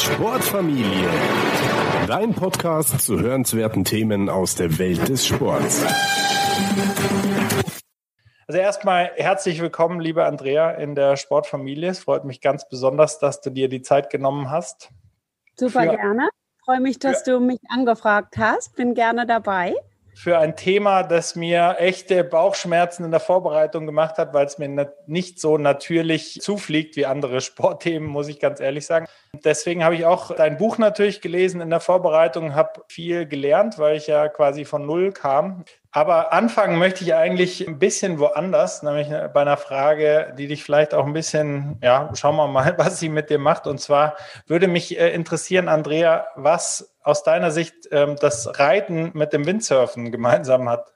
Sportfamilie. Dein Podcast zu hörenswerten Themen aus der Welt des Sports. Also erstmal herzlich willkommen, liebe Andrea, in der Sportfamilie. Es freut mich ganz besonders, dass du dir die Zeit genommen hast. Super Für, gerne. Freue mich, dass du mich angefragt hast. Bin gerne dabei für ein Thema, das mir echte Bauchschmerzen in der Vorbereitung gemacht hat, weil es mir nicht so natürlich zufliegt wie andere Sportthemen, muss ich ganz ehrlich sagen. Deswegen habe ich auch dein Buch natürlich gelesen in der Vorbereitung, habe viel gelernt, weil ich ja quasi von Null kam. Aber anfangen möchte ich eigentlich ein bisschen woanders, nämlich bei einer Frage, die dich vielleicht auch ein bisschen, ja, schauen wir mal, was sie mit dir macht. Und zwar würde mich äh, interessieren, Andrea, was aus deiner Sicht ähm, das Reiten mit dem Windsurfen gemeinsam hat.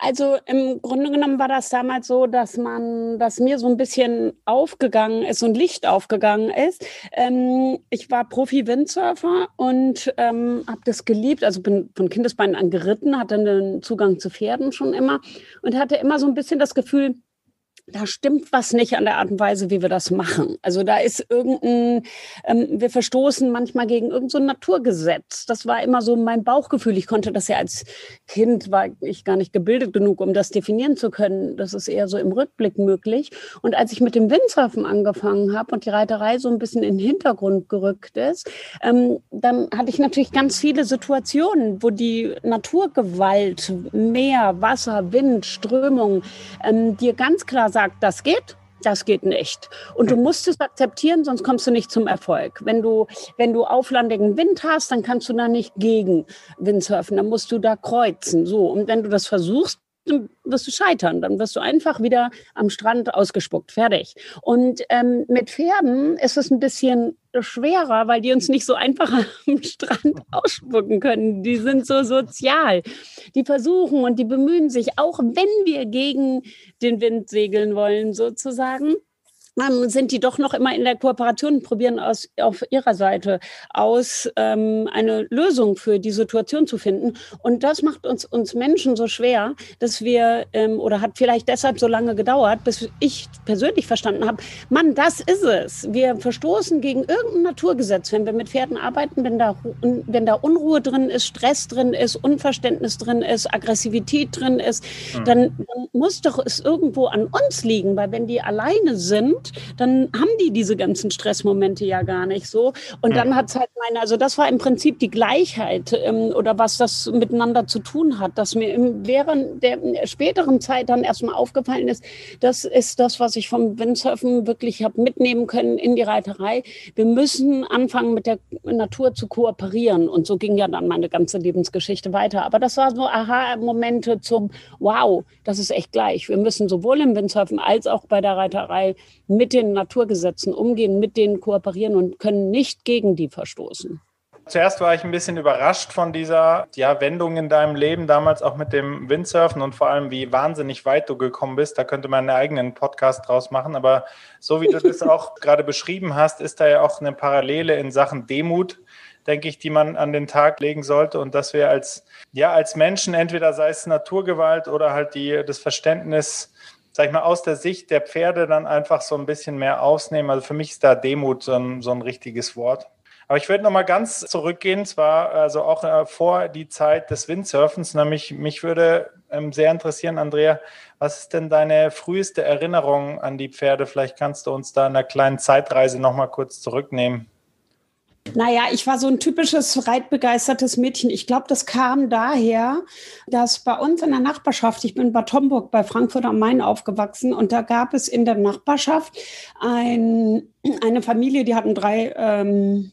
Also im Grunde genommen war das damals so, dass man, dass mir so ein bisschen aufgegangen ist, ein Licht aufgegangen ist. Ähm, ich war Profi-Windsurfer und ähm, habe das geliebt. Also bin von Kindesbeinen an geritten, hatte einen Zugang zu Pferden schon immer und hatte immer so ein bisschen das Gefühl, da stimmt was nicht an der Art und Weise, wie wir das machen. Also da ist irgendein, ähm, wir verstoßen manchmal gegen irgendein so Naturgesetz. Das war immer so mein Bauchgefühl. Ich konnte das ja als Kind, war ich gar nicht gebildet genug, um das definieren zu können. Das ist eher so im Rückblick möglich. Und als ich mit dem Windsurfen angefangen habe und die Reiterei so ein bisschen in den Hintergrund gerückt ist, ähm, dann hatte ich natürlich ganz viele Situationen, wo die Naturgewalt, Meer, Wasser, Wind, Strömung, ähm, dir ganz klar sagt, das geht, das geht nicht. Und du musst es akzeptieren, sonst kommst du nicht zum Erfolg. Wenn du, wenn du auflandigen Wind hast, dann kannst du da nicht gegen Windsurfen. Dann musst du da kreuzen. So. Und wenn du das versuchst, dann wirst du scheitern. Dann wirst du einfach wieder am Strand ausgespuckt. Fertig. Und ähm, mit Pferden ist es ein bisschen schwerer, weil die uns nicht so einfach am Strand ausspucken können. Die sind so sozial. Die versuchen und die bemühen sich, auch wenn wir gegen den Wind segeln wollen, sozusagen sind die doch noch immer in der Kooperation und probieren aus, auf ihrer Seite aus, ähm, eine Lösung für die Situation zu finden. Und das macht uns, uns Menschen so schwer, dass wir, ähm, oder hat vielleicht deshalb so lange gedauert, bis ich persönlich verstanden habe, Mann, das ist es. Wir verstoßen gegen irgendein Naturgesetz, wenn wir mit Pferden arbeiten, wenn da, wenn da Unruhe drin ist, Stress drin ist, Unverständnis drin ist, Aggressivität drin ist, mhm. dann, dann muss doch es irgendwo an uns liegen, weil wenn die alleine sind, dann haben die diese ganzen Stressmomente ja gar nicht so. Und dann hat es halt meine, also das war im Prinzip die Gleichheit ähm, oder was das miteinander zu tun hat, dass mir im, während der späteren Zeit dann erstmal aufgefallen ist, das ist das, was ich vom Windsurfen wirklich habe mitnehmen können in die Reiterei. Wir müssen anfangen, mit der Natur zu kooperieren. Und so ging ja dann meine ganze Lebensgeschichte weiter. Aber das war so Aha-Momente zum Wow, das ist echt gleich. Wir müssen sowohl im Windsurfen als auch bei der Reiterei mit den Naturgesetzen umgehen, mit denen kooperieren und können nicht gegen die verstoßen. Zuerst war ich ein bisschen überrascht von dieser ja, Wendung in deinem Leben, damals auch mit dem Windsurfen und vor allem, wie wahnsinnig weit du gekommen bist. Da könnte man einen eigenen Podcast draus machen. Aber so wie du das auch gerade beschrieben hast, ist da ja auch eine Parallele in Sachen Demut, denke ich, die man an den Tag legen sollte. Und dass wir als, ja, als Menschen, entweder sei es Naturgewalt oder halt die, das Verständnis, sag ich mal, aus der Sicht der Pferde dann einfach so ein bisschen mehr ausnehmen. Also für mich ist da Demut so ein, so ein richtiges Wort. Aber ich würde noch mal ganz zurückgehen, zwar also auch äh, vor die Zeit des Windsurfens. Nämlich mich würde ähm, sehr interessieren, Andrea, was ist denn deine früheste Erinnerung an die Pferde? Vielleicht kannst du uns da in einer kleinen Zeitreise noch mal kurz zurücknehmen. Naja, ich war so ein typisches reitbegeistertes Mädchen. Ich glaube, das kam daher, dass bei uns in der Nachbarschaft, ich bin in Bad Homburg bei Frankfurt am Main aufgewachsen und da gab es in der Nachbarschaft ein, eine Familie, die hatten drei ähm,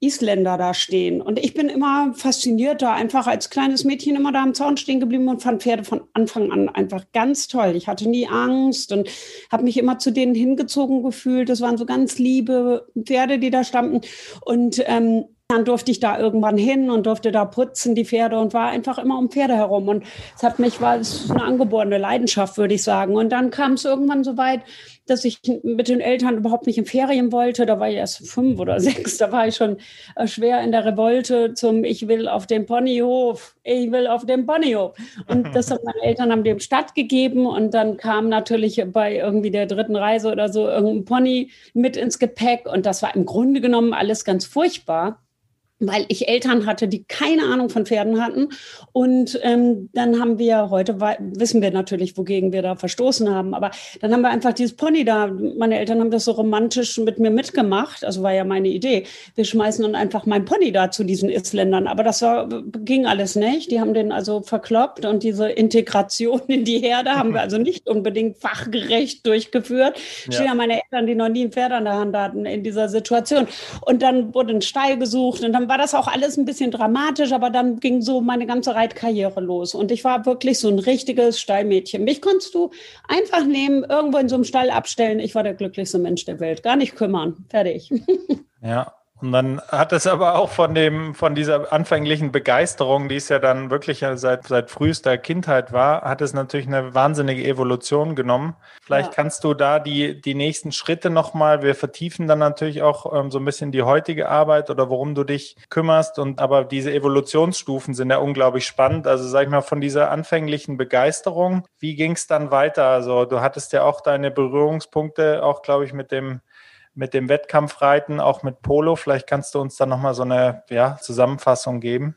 Isländer da stehen. Und ich bin immer fasziniert da, einfach als kleines Mädchen immer da am Zaun stehen geblieben und fand Pferde von Anfang an einfach ganz toll. Ich hatte nie Angst und habe mich immer zu denen hingezogen gefühlt. Das waren so ganz liebe Pferde, die da standen. Und ähm, dann durfte ich da irgendwann hin und durfte da putzen, die Pferde, und war einfach immer um Pferde herum. Und es hat mich, war es eine angeborene Leidenschaft, würde ich sagen. Und dann kam es irgendwann so weit, dass ich mit den Eltern überhaupt nicht in Ferien wollte. Da war ich erst fünf oder sechs. Da war ich schon äh, schwer in der Revolte zum Ich will auf den Ponyhof. Ich will auf den Ponyhof. Und das haben meine Eltern haben dem stattgegeben. Und dann kam natürlich bei irgendwie der dritten Reise oder so irgendein Pony mit ins Gepäck. Und das war im Grunde genommen alles ganz furchtbar weil ich Eltern hatte, die keine Ahnung von Pferden hatten. Und ähm, dann haben wir, heute wissen wir natürlich, wogegen wir da verstoßen haben, aber dann haben wir einfach dieses Pony da. Meine Eltern haben das so romantisch mit mir mitgemacht. Also war ja meine Idee. Wir schmeißen dann einfach mein Pony da zu diesen Isländern. Aber das war, ging alles nicht. Die haben den also verkloppt und diese Integration in die Herde haben wir also nicht unbedingt fachgerecht durchgeführt. Ja. Stehen ja meine Eltern, die noch nie ein Pferd an der Hand hatten in dieser Situation. Und dann wurde ein Stall gesucht und dann war das auch alles ein bisschen dramatisch, aber dann ging so meine ganze Reitkarriere los. Und ich war wirklich so ein richtiges Stallmädchen. Mich konntest du einfach nehmen, irgendwo in so einem Stall abstellen. Ich war der glücklichste Mensch der Welt. Gar nicht kümmern. Fertig. Ja, und dann hat es aber auch von dem, von dieser anfänglichen Begeisterung, die es ja dann wirklich seit, seit frühester Kindheit war, hat es natürlich eine wahnsinnige Evolution genommen. Vielleicht ja. kannst du da die, die nächsten Schritte nochmal, wir vertiefen dann natürlich auch ähm, so ein bisschen die heutige Arbeit oder worum du dich kümmerst. Und aber diese Evolutionsstufen sind ja unglaublich spannend. Also sag ich mal, von dieser anfänglichen Begeisterung, wie ging es dann weiter? Also du hattest ja auch deine Berührungspunkte, auch glaube ich, mit dem mit dem Wettkampfreiten, auch mit Polo. Vielleicht kannst du uns da nochmal so eine ja, Zusammenfassung geben.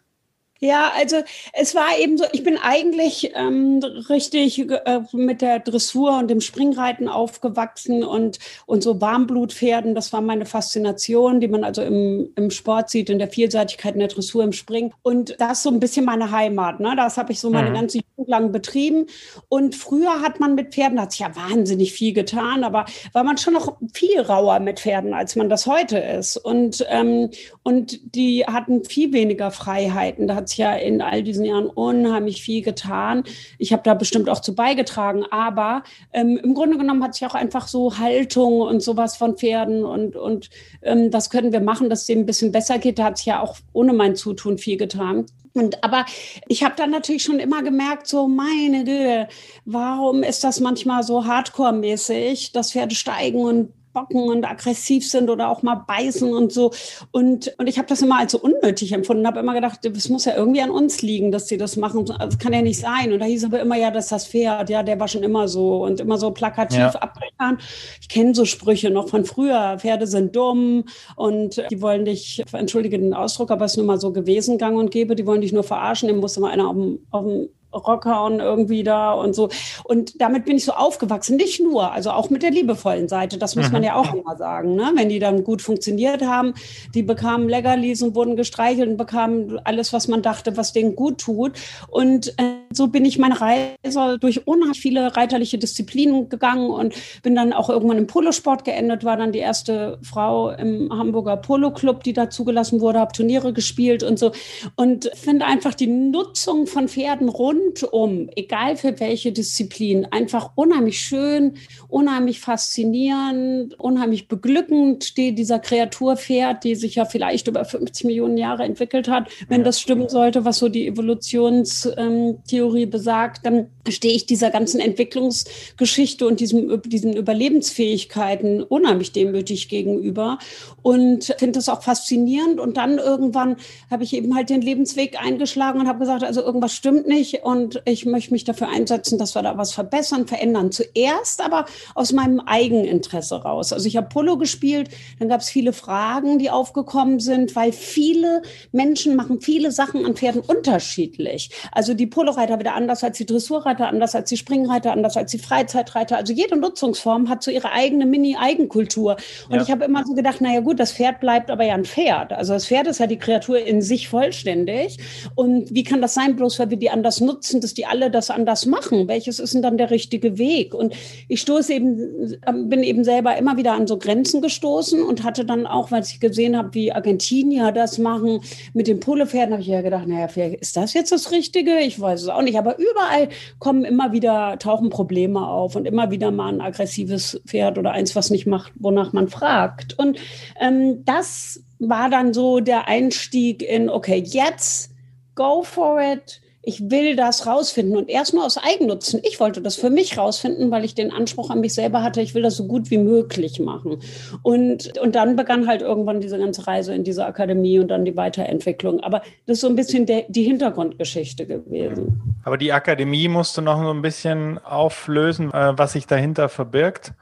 Ja, also es war eben so, ich bin eigentlich ähm, richtig äh, mit der Dressur und dem Springreiten aufgewachsen und, und so Warmblutpferden, das war meine Faszination, die man also im, im Sport sieht, in der Vielseitigkeit in der Dressur, im Springen. Und das ist so ein bisschen meine Heimat. Ne? Das habe ich so meine mhm. ganze Jugend lang betrieben. Und früher hat man mit Pferden, hat sich ja wahnsinnig viel getan, aber war man schon noch viel rauer mit Pferden, als man das heute ist. Und, ähm, und die hatten viel weniger Freiheiten. Da hat ja in all diesen Jahren unheimlich viel getan. Ich habe da bestimmt auch zu beigetragen, aber ähm, im Grunde genommen hat sich auch einfach so Haltung und sowas von Pferden und, und ähm, das können wir machen, dass es dem ein bisschen besser geht. Da hat sich ja auch ohne mein Zutun viel getan. Und aber ich habe dann natürlich schon immer gemerkt, so meine Güte, warum ist das manchmal so Hardcore-mäßig, dass Pferde steigen und bocken und aggressiv sind oder auch mal beißen und so. Und, und ich habe das immer als so unnötig empfunden, habe immer gedacht, es muss ja irgendwie an uns liegen, dass sie das machen. Das kann ja nicht sein. Und da hieß aber immer, ja, dass das Pferd, ja, der war schon immer so und immer so plakativ ja. abgetan. Ich kenne so Sprüche noch von früher. Pferde sind dumm und die wollen dich, entschuldige den Ausdruck, aber es ist nun mal so gewesen, gang und gäbe, die wollen dich nur verarschen, dem muss immer einer auf dem, auf dem Rockern irgendwie da und so. Und damit bin ich so aufgewachsen. Nicht nur, also auch mit der liebevollen Seite. Das muss man mhm. ja auch immer sagen. Ne? Wenn die dann gut funktioniert haben, die bekamen Leckerlis und wurden gestreichelt und bekamen alles, was man dachte, was denen gut tut. Und äh, so bin ich meine Reise durch unheimlich viele reiterliche Disziplinen gegangen und bin dann auch irgendwann im Polosport geendet, war dann die erste Frau im Hamburger Polo Club, die da zugelassen wurde, habe Turniere gespielt und so. Und finde einfach die Nutzung von Pferden rund rundum, egal für welche Disziplin, einfach unheimlich schön, unheimlich faszinierend, unheimlich beglückend steht dieser Kreaturpferd, die sich ja vielleicht über 50 Millionen Jahre entwickelt hat. Wenn das stimmen sollte, was so die Evolutionstheorie ähm, besagt, dann stehe ich dieser ganzen Entwicklungsgeschichte und diesem, diesen Überlebensfähigkeiten unheimlich demütig gegenüber und finde das auch faszinierend. Und dann irgendwann habe ich eben halt den Lebensweg eingeschlagen und habe gesagt, also irgendwas stimmt nicht und ich möchte mich dafür einsetzen, dass wir da was verbessern, verändern. Zuerst aber aus meinem Eigeninteresse raus. Also ich habe Polo gespielt, dann gab es viele Fragen, die aufgekommen sind, weil viele Menschen machen viele Sachen an Pferden unterschiedlich. Also die Poloreiter wieder anders als die Dressurreiter, anders als die Springreiter, anders als die Freizeitreiter. Also jede Nutzungsform hat so ihre eigene Mini-Eigenkultur. Und ja. ich habe immer so gedacht, naja gut, das Pferd bleibt aber ja ein Pferd. Also das Pferd ist ja die Kreatur in sich vollständig. Und wie kann das sein, bloß weil wir die anders nutzen? Nutzen, dass die alle das anders machen? Welches ist denn dann der richtige Weg? Und ich stoße eben, ähm, bin eben selber immer wieder an so Grenzen gestoßen und hatte dann auch, weil ich gesehen habe, wie Argentinier das machen mit den Polopferden, habe ich ja gedacht, naja, ist das jetzt das Richtige? Ich weiß es auch nicht. Aber überall kommen immer wieder, tauchen Probleme auf und immer wieder mal ein aggressives Pferd oder eins, was nicht macht, wonach man fragt. Und ähm, das war dann so der Einstieg in, okay, jetzt go for it ich will das rausfinden und erst nur aus Eigennutzen. Ich wollte das für mich rausfinden, weil ich den Anspruch an mich selber hatte, ich will das so gut wie möglich machen. Und, und dann begann halt irgendwann diese ganze Reise in diese Akademie und dann die Weiterentwicklung. Aber das ist so ein bisschen der, die Hintergrundgeschichte gewesen. Aber die Akademie musste noch so ein bisschen auflösen, äh, was sich dahinter verbirgt.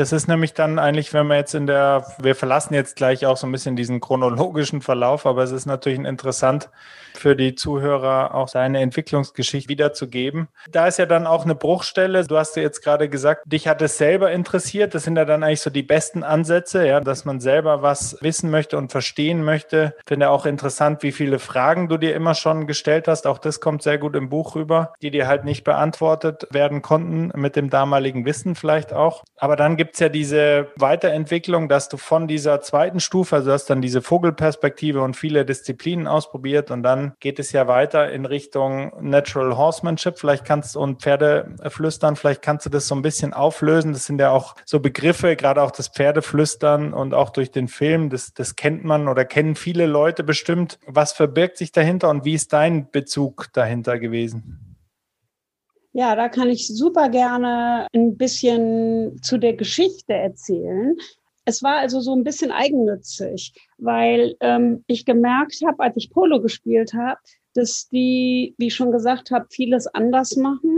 Das ist nämlich dann eigentlich, wenn wir jetzt in der, wir verlassen jetzt gleich auch so ein bisschen diesen chronologischen Verlauf, aber es ist natürlich interessant für die Zuhörer auch seine Entwicklungsgeschichte wiederzugeben. Da ist ja dann auch eine Bruchstelle. Du hast ja jetzt gerade gesagt, dich hat es selber interessiert. Das sind ja dann eigentlich so die besten Ansätze, ja, dass man selber was wissen möchte und verstehen möchte. Finde auch interessant, wie viele Fragen du dir immer schon gestellt hast. Auch das kommt sehr gut im Buch rüber, die dir halt nicht beantwortet werden konnten mit dem damaligen Wissen vielleicht auch. Aber dann gibt es ja diese Weiterentwicklung, dass du von dieser zweiten Stufe, also hast dann diese Vogelperspektive und viele Disziplinen ausprobiert und dann geht es ja weiter in Richtung Natural Horsemanship. Vielleicht kannst du und Pferdeflüstern, vielleicht kannst du das so ein bisschen auflösen. Das sind ja auch so Begriffe, gerade auch das Pferdeflüstern und auch durch den Film, das, das kennt man oder kennen viele Leute bestimmt. Was verbirgt sich dahinter und wie ist dein Bezug dahinter gewesen? Ja, da kann ich super gerne ein bisschen zu der Geschichte erzählen. Es war also so ein bisschen eigennützig, weil ähm, ich gemerkt habe, als ich Polo gespielt habe, dass die, wie ich schon gesagt habe, vieles anders machen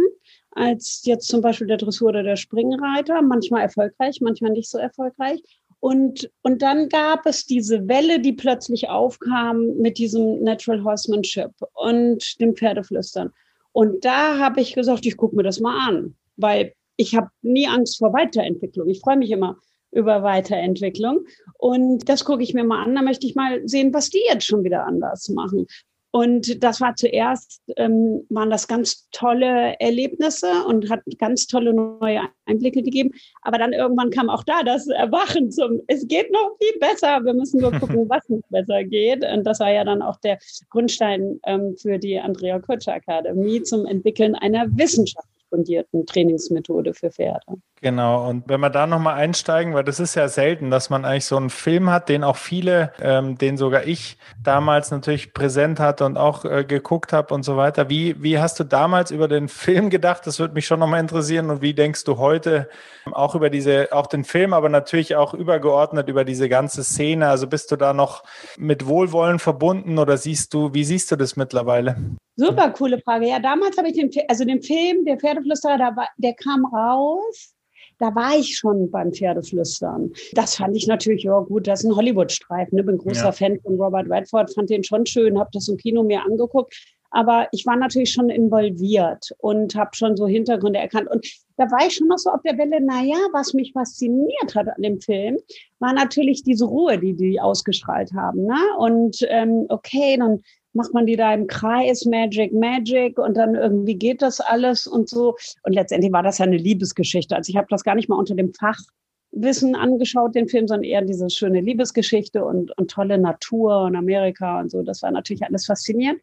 als jetzt zum Beispiel der Dressur oder der Springreiter. Manchmal erfolgreich, manchmal nicht so erfolgreich. Und, und dann gab es diese Welle, die plötzlich aufkam mit diesem Natural Horsemanship und dem Pferdeflüstern. Und da habe ich gesagt, ich gucke mir das mal an, weil ich habe nie Angst vor Weiterentwicklung. Ich freue mich immer über Weiterentwicklung. Und das gucke ich mir mal an. Da möchte ich mal sehen, was die jetzt schon wieder anders machen. Und das war zuerst, ähm, waren das ganz tolle Erlebnisse und hat ganz tolle neue Einblicke gegeben. Aber dann irgendwann kam auch da das Erwachen zum, es geht noch viel besser. Wir müssen nur gucken, was noch besser geht. Und das war ja dann auch der Grundstein ähm, für die Andrea Kutscher Akademie zum Entwickeln einer wissenschaftlich fundierten Trainingsmethode für Pferde. Genau, und wenn wir da nochmal einsteigen, weil das ist ja selten, dass man eigentlich so einen Film hat, den auch viele, ähm, den sogar ich damals natürlich präsent hatte und auch äh, geguckt habe und so weiter. Wie, wie hast du damals über den Film gedacht? Das würde mich schon nochmal interessieren. Und wie denkst du heute auch über diese, auch den Film, aber natürlich auch übergeordnet über diese ganze Szene? Also bist du da noch mit Wohlwollen verbunden oder siehst du, wie siehst du das mittlerweile? Super coole Frage. Ja, damals habe ich den, also den Film, der Pferdeflüsterer, der, der kam raus da war ich schon beim Pferdeflüstern. Das fand ich natürlich, ja gut, das ist ein Hollywood-Streifen. Ne? Bin großer ja. Fan von Robert Redford, fand den schon schön, habe das im Kino mir angeguckt. Aber ich war natürlich schon involviert und habe schon so Hintergründe erkannt. Und da war ich schon noch so auf der Welle, naja, was mich fasziniert hat an dem Film, war natürlich diese Ruhe, die die ausgestrahlt haben. Ne? Und ähm, okay, dann macht man die da im Kreis, Magic, Magic und dann irgendwie geht das alles und so. Und letztendlich war das ja eine Liebesgeschichte. Also ich habe das gar nicht mal unter dem Fachwissen angeschaut, den Film, sondern eher diese schöne Liebesgeschichte und, und tolle Natur und Amerika und so. Das war natürlich alles faszinierend.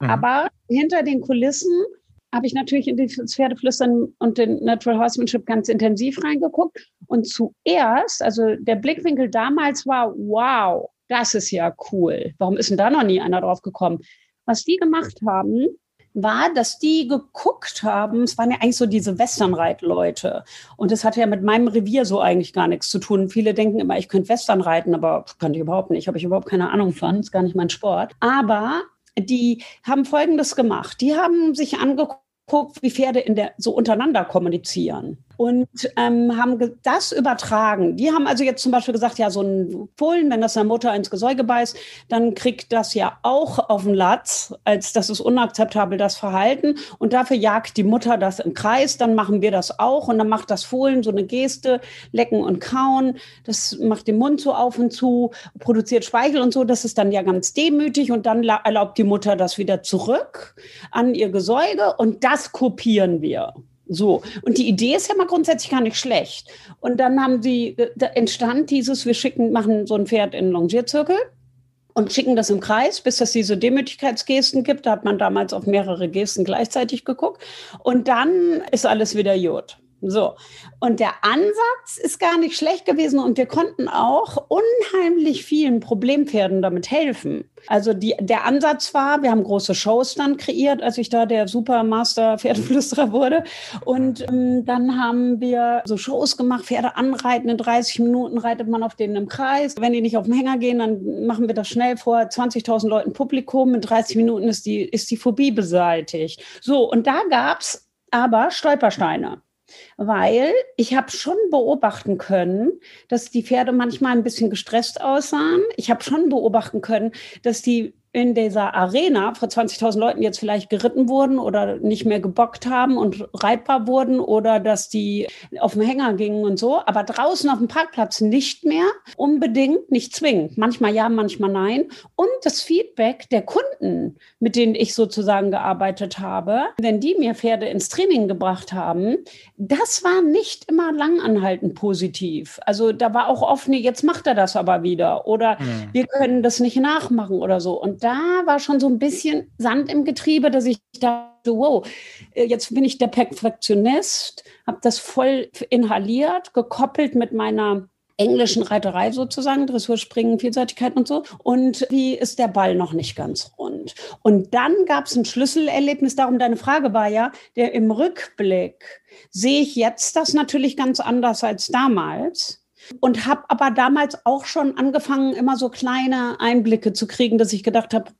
Mhm. Aber hinter den Kulissen habe ich natürlich in das Pferdeflüstern und den Natural Horsemanship ganz intensiv reingeguckt. Und zuerst, also der Blickwinkel damals war, wow, das ist ja cool. Warum ist denn da noch nie einer drauf gekommen? Was die gemacht haben, war, dass die geguckt haben, es waren ja eigentlich so diese Westernreitleute. Und das hatte ja mit meinem Revier so eigentlich gar nichts zu tun. Viele denken immer, ich könnte Western reiten, aber kann ich überhaupt nicht. Habe ich überhaupt keine Ahnung von. Ist gar nicht mein Sport. Aber die haben Folgendes gemacht. Die haben sich angeguckt, wie Pferde in der, so untereinander kommunizieren und ähm, haben das übertragen. Die haben also jetzt zum Beispiel gesagt, ja, so ein Fohlen, wenn das der Mutter ins Gesäuge beißt, dann kriegt das ja auch auf den Latz, als das ist unakzeptabel, das Verhalten. Und dafür jagt die Mutter das im Kreis, dann machen wir das auch. Und dann macht das Fohlen so eine Geste, lecken und kauen. Das macht den Mund so auf und zu, produziert Speichel und so. Das ist dann ja ganz demütig. Und dann erlaubt die Mutter das wieder zurück an ihr Gesäuge. Und das kopieren wir. So. Und die Idee ist ja mal grundsätzlich gar nicht schlecht. Und dann haben sie, äh, da entstand dieses, wir schicken, machen so ein Pferd in Longierzirkel und schicken das im Kreis, bis es diese Demütigkeitsgesten gibt. Da hat man damals auf mehrere Gesten gleichzeitig geguckt. Und dann ist alles wieder Jod. So, und der Ansatz ist gar nicht schlecht gewesen und wir konnten auch unheimlich vielen Problempferden damit helfen. Also die, der Ansatz war, wir haben große Shows dann kreiert, als ich da der Supermaster Pferdeflüsterer wurde. Und ähm, dann haben wir so Shows gemacht, Pferde anreiten, in 30 Minuten reitet man auf denen im Kreis. Wenn die nicht auf den Hänger gehen, dann machen wir das schnell vor 20.000 Leuten Publikum. In 30 Minuten ist die, ist die Phobie beseitigt. So, und da gab's aber Stolpersteine weil ich habe schon beobachten können, dass die Pferde manchmal ein bisschen gestresst aussahen. Ich habe schon beobachten können, dass die in dieser Arena vor 20.000 Leuten jetzt vielleicht geritten wurden oder nicht mehr gebockt haben und reitbar wurden oder dass die auf dem Hänger gingen und so, aber draußen auf dem Parkplatz nicht mehr, unbedingt, nicht zwingend. Manchmal ja, manchmal nein. Und das Feedback der Kunden, mit denen ich sozusagen gearbeitet habe, wenn die mir Pferde ins Training gebracht haben, das war nicht immer langanhaltend positiv. Also da war auch oft, nee, jetzt macht er das aber wieder oder mhm. wir können das nicht nachmachen oder so. Und da war schon so ein bisschen Sand im Getriebe, dass ich dachte, wow, äh, jetzt bin ich der Perfektionist, habe das voll inhaliert, gekoppelt mit meiner englischen Reiterei sozusagen, Dressurspringen, Vielseitigkeit und so. Und wie ist der Ball noch nicht ganz rund? Und dann gab es ein Schlüsselerlebnis, darum deine Frage war ja, der im Rückblick sehe ich jetzt das natürlich ganz anders als damals und habe aber damals auch schon angefangen, immer so kleine Einblicke zu kriegen, dass ich gedacht habe,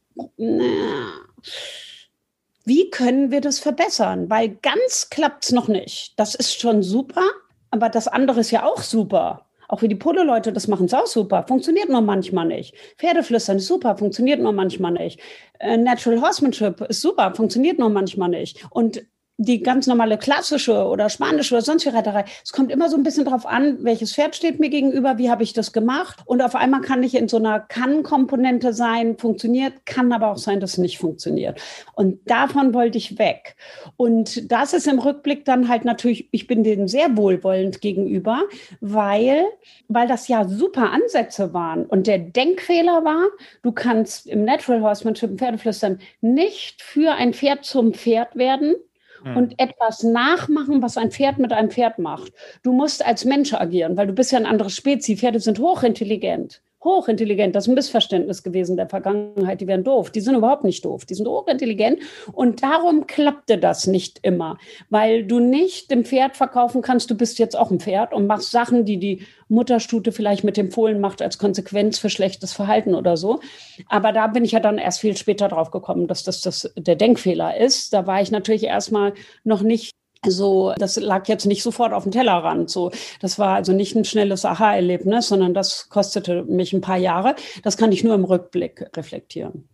wie können wir das verbessern? Weil ganz klappt es noch nicht. Das ist schon super, aber das andere ist ja auch super. Auch wie die Polo-Leute das machen, ist auch super. Funktioniert nur manchmal nicht. Pferdeflüstern ist super, funktioniert nur manchmal nicht. Äh, Natural Horsemanship ist super, funktioniert nur manchmal nicht. Und die ganz normale klassische oder spanische oder sonstige Reiterei. Es kommt immer so ein bisschen drauf an, welches Pferd steht mir gegenüber, wie habe ich das gemacht. Und auf einmal kann ich in so einer Kann-Komponente sein, funktioniert, kann aber auch sein, dass es nicht funktioniert. Und davon wollte ich weg. Und das ist im Rückblick dann halt natürlich, ich bin denen sehr wohlwollend gegenüber, weil, weil das ja super Ansätze waren. Und der Denkfehler war, du kannst im Natural Horsemanship, im Pferdeflüstern, nicht für ein Pferd zum Pferd werden, hm. und etwas nachmachen, was ein Pferd mit einem Pferd macht. Du musst als Mensch agieren, weil du bist ja ein anderes Spezies. Pferde sind hochintelligent hochintelligent. Das ist ein Missverständnis gewesen der Vergangenheit. Die wären doof. Die sind überhaupt nicht doof. Die sind hochintelligent. Und darum klappte das nicht immer, weil du nicht dem Pferd verkaufen kannst, du bist jetzt auch ein Pferd und machst Sachen, die die Mutterstute vielleicht mit dem Fohlen macht als Konsequenz für schlechtes Verhalten oder so. Aber da bin ich ja dann erst viel später drauf gekommen, dass das, das der Denkfehler ist. Da war ich natürlich erstmal noch nicht so, das lag jetzt nicht sofort auf dem Tellerrand. So, das war also nicht ein schnelles Aha-Erlebnis, sondern das kostete mich ein paar Jahre. Das kann ich nur im Rückblick reflektieren.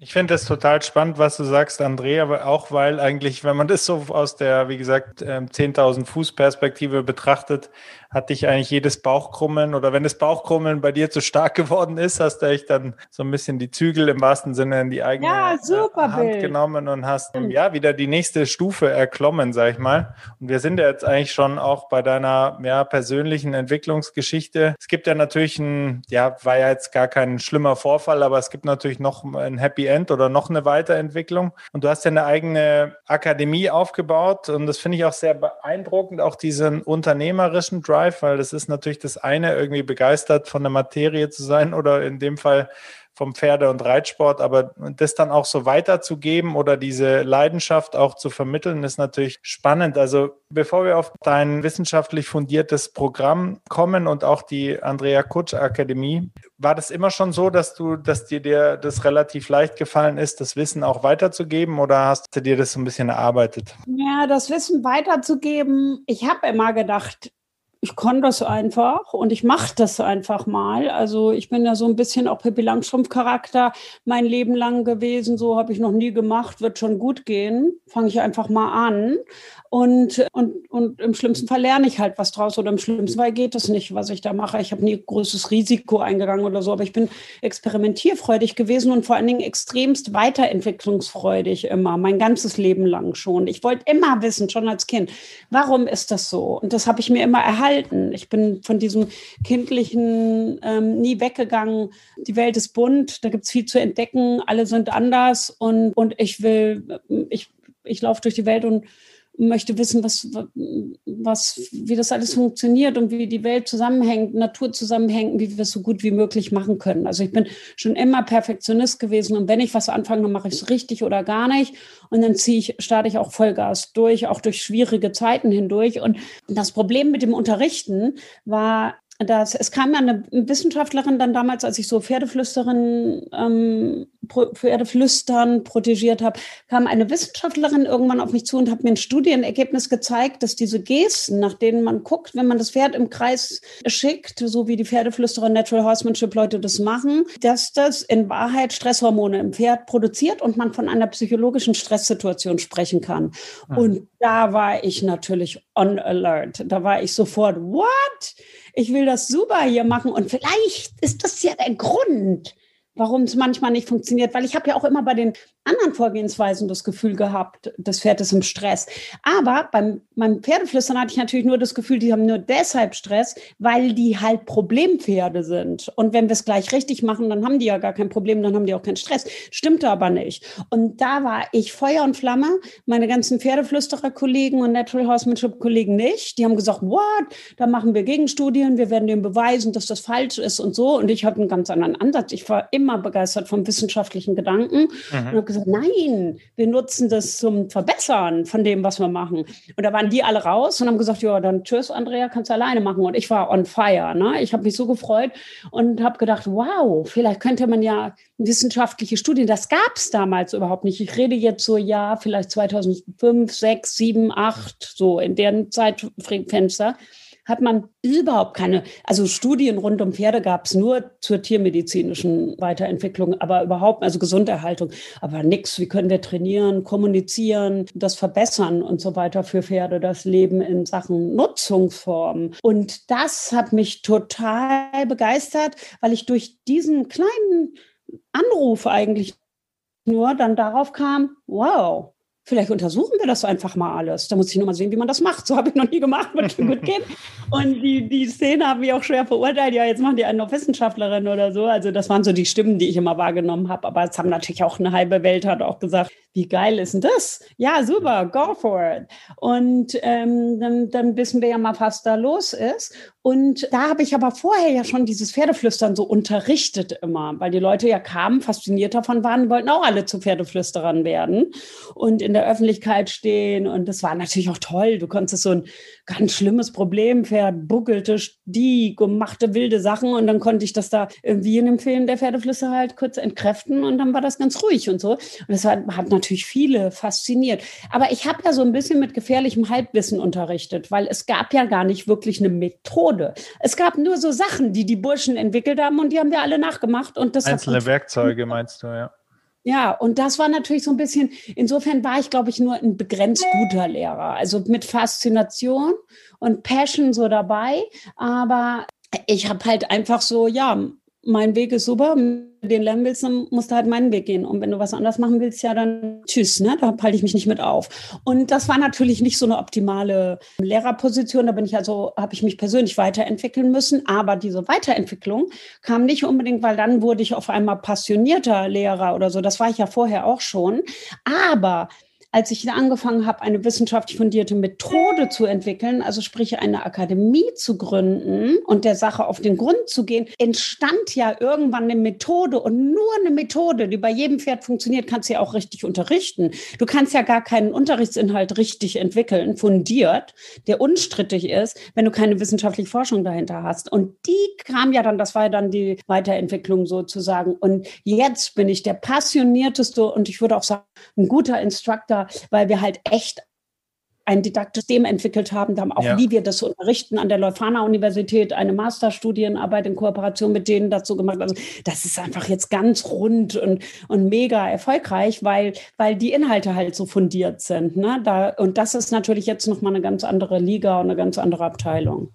Ich finde es total spannend, was du sagst, Andrea, aber auch weil eigentlich, wenn man das so aus der, wie gesagt, 10.000 ähm, Fuß Perspektive betrachtet, hat dich eigentlich jedes Bauchkrummeln oder wenn das Bauchkrummeln bei dir zu stark geworden ist, hast du echt dann so ein bisschen die Zügel im wahrsten Sinne in die eigene ja, äh, Hand Bild. genommen und hast ja wieder die nächste Stufe erklommen, sag ich mal. Und wir sind ja jetzt eigentlich schon auch bei deiner ja, persönlichen Entwicklungsgeschichte. Es gibt ja natürlich ein, ja, war ja jetzt gar kein schlimmer Vorfall, aber es gibt natürlich noch ein Happy End oder noch eine Weiterentwicklung. Und du hast ja eine eigene Akademie aufgebaut und das finde ich auch sehr beeindruckend, auch diesen unternehmerischen Drive Drive, weil das ist natürlich das eine, irgendwie begeistert von der Materie zu sein oder in dem Fall vom Pferde- und Reitsport, aber das dann auch so weiterzugeben oder diese Leidenschaft auch zu vermitteln, ist natürlich spannend. Also bevor wir auf dein wissenschaftlich fundiertes Programm kommen und auch die Andrea Kutsch Akademie, war das immer schon so, dass du, dass dir, dir das relativ leicht gefallen ist, das Wissen auch weiterzugeben oder hast du dir das so ein bisschen erarbeitet? Ja, das Wissen weiterzugeben. Ich habe immer gedacht, ich kann das einfach und ich mache das einfach mal. Also ich bin ja so ein bisschen auch Pippi Langstrumpf-Charakter mein Leben lang gewesen. So habe ich noch nie gemacht, wird schon gut gehen. Fange ich einfach mal an. Und, und, und im schlimmsten Fall lerne ich halt was draus oder im schlimmsten Fall geht es nicht, was ich da mache. Ich habe nie großes Risiko eingegangen oder so, aber ich bin experimentierfreudig gewesen und vor allen Dingen extremst weiterentwicklungsfreudig immer, mein ganzes Leben lang schon. Ich wollte immer wissen, schon als Kind, warum ist das so? Und das habe ich mir immer erhalten. Ich bin von diesem kindlichen ähm, nie weggegangen. Die Welt ist bunt, da gibt es viel zu entdecken, alle sind anders und, und ich will, ich, ich laufe durch die Welt und möchte wissen, was, was, wie das alles funktioniert und wie die Welt zusammenhängt, Natur zusammenhängt, wie wir es so gut wie möglich machen können. Also ich bin schon immer Perfektionist gewesen und wenn ich was anfange, dann mache ich es richtig oder gar nicht. Und dann ziehe ich, starte ich auch Vollgas durch, auch durch schwierige Zeiten hindurch. Und das Problem mit dem Unterrichten war, dass es kam eine Wissenschaftlerin dann damals, als ich so Pferdeflüsterin, ähm, Pferdeflüstern protegiert habe, kam eine Wissenschaftlerin irgendwann auf mich zu und hat mir ein Studienergebnis gezeigt, dass diese Gesten, nach denen man guckt, wenn man das Pferd im Kreis schickt, so wie die Pferdeflüsterer Natural Horsemanship Leute das machen, dass das in Wahrheit Stresshormone im Pferd produziert und man von einer psychologischen Stresssituation sprechen kann. Mhm. Und da war ich natürlich on alert. Da war ich sofort, what? Ich will das super hier machen und vielleicht ist das ja der Grund, warum es manchmal nicht funktioniert, weil ich habe ja auch immer bei den anderen Vorgehensweisen das Gefühl gehabt, das Pferd ist im Stress. Aber beim, beim Pferdeflüstern hatte ich natürlich nur das Gefühl, die haben nur deshalb Stress, weil die halt Problempferde sind. Und wenn wir es gleich richtig machen, dann haben die ja gar kein Problem, dann haben die auch keinen Stress. Stimmte aber nicht. Und da war ich Feuer und Flamme, meine ganzen Pferdeflüsterer-Kollegen und Natural Horsemanship-Kollegen nicht. Die haben gesagt, what? Da machen wir Gegenstudien, wir werden dem beweisen, dass das falsch ist und so. Und ich hatte einen ganz anderen Ansatz. Ich war immer begeistert vom wissenschaftlichen Gedanken mhm. und gesagt, nein, wir nutzen das zum Verbessern von dem, was wir machen. Und da waren die alle raus und haben gesagt, ja, dann tschüss, Andrea, kannst du alleine machen. Und ich war on fire. Ne? Ich habe mich so gefreut und habe gedacht, wow, vielleicht könnte man ja wissenschaftliche Studien, das gab es damals überhaupt nicht. Ich rede jetzt so, ja, vielleicht 2005, 6, 7, 8, so in deren Zeitfenster hat man überhaupt keine, also Studien rund um Pferde gab es nur zur tiermedizinischen Weiterentwicklung, aber überhaupt, also Gesunderhaltung, aber nichts, wie können wir trainieren, kommunizieren, das verbessern und so weiter für Pferde, das Leben in Sachen Nutzungsformen. Und das hat mich total begeistert, weil ich durch diesen kleinen Anruf eigentlich nur dann darauf kam, wow, vielleicht untersuchen wir das einfach mal alles. Da muss ich nur mal sehen, wie man das macht. So habe ich noch nie gemacht, wird schon gut gehen. Und die, die Szene haben wir auch schwer verurteilt. Ja, jetzt machen die einen noch Wissenschaftlerin oder so. Also das waren so die Stimmen, die ich immer wahrgenommen habe. Aber es haben natürlich auch eine halbe Welt hat auch gesagt, wie geil ist denn das? Ja, super, go for it. Und ähm, dann, dann wissen wir ja mal, was da los ist. Und da habe ich aber vorher ja schon dieses Pferdeflüstern so unterrichtet immer, weil die Leute ja kamen, fasziniert davon waren, wollten auch alle zu Pferdeflüsterern werden und in der Öffentlichkeit stehen. Und das war natürlich auch toll. Du konntest so ein ganz schlimmes Problem, Pferd buckelte, stieg und machte wilde Sachen. Und dann konnte ich das da wie in dem Film der Pferdeflüsterer halt kurz entkräften und dann war das ganz ruhig und so. Und das hat, hat natürlich viele fasziniert. Aber ich habe ja so ein bisschen mit gefährlichem Halbwissen unterrichtet, weil es gab ja gar nicht wirklich eine Methode. Es gab nur so Sachen, die die Burschen entwickelt haben und die haben wir alle nachgemacht. Und das Einzelne Werkzeuge meinst du, ja. Ja, und das war natürlich so ein bisschen, insofern war ich, glaube ich, nur ein begrenzt guter Lehrer. Also mit Faszination und Passion so dabei. Aber ich habe halt einfach so, ja, mein Weg ist super, wenn du den lernen willst, dann musst du halt meinen Weg gehen. Und wenn du was anderes machen willst, ja, dann tschüss, ne? Da halte ich mich nicht mit auf. Und das war natürlich nicht so eine optimale Lehrerposition. Da bin ich also, habe ich mich persönlich weiterentwickeln müssen. Aber diese Weiterentwicklung kam nicht unbedingt, weil dann wurde ich auf einmal passionierter Lehrer oder so. Das war ich ja vorher auch schon. Aber als ich angefangen habe, eine wissenschaftlich fundierte Methode zu entwickeln, also sprich eine Akademie zu gründen und der Sache auf den Grund zu gehen, entstand ja irgendwann eine Methode und nur eine Methode, die bei jedem Pferd funktioniert, kannst du ja auch richtig unterrichten. Du kannst ja gar keinen Unterrichtsinhalt richtig entwickeln, fundiert, der unstrittig ist, wenn du keine wissenschaftliche Forschung dahinter hast. Und die kam ja dann, das war ja dann die Weiterentwicklung sozusagen. Und jetzt bin ich der passionierteste und ich würde auch sagen, ein guter Instructor weil wir halt echt ein didaktisches System entwickelt haben, haben auch ja. wie wir das unterrichten an der Leuphana Universität eine Masterstudienarbeit in Kooperation mit denen dazu gemacht. Also das ist einfach jetzt ganz rund und, und mega erfolgreich, weil, weil die Inhalte halt so fundiert sind. Ne? Da, und das ist natürlich jetzt nochmal eine ganz andere Liga und eine ganz andere Abteilung.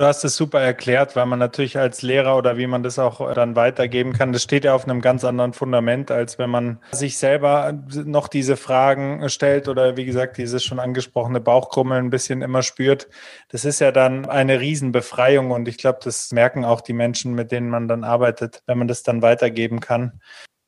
Du hast es super erklärt, weil man natürlich als Lehrer oder wie man das auch dann weitergeben kann, das steht ja auf einem ganz anderen Fundament, als wenn man sich selber noch diese Fragen stellt oder wie gesagt, dieses schon angesprochene Bauchkrummeln ein bisschen immer spürt. Das ist ja dann eine Riesenbefreiung und ich glaube, das merken auch die Menschen, mit denen man dann arbeitet, wenn man das dann weitergeben kann.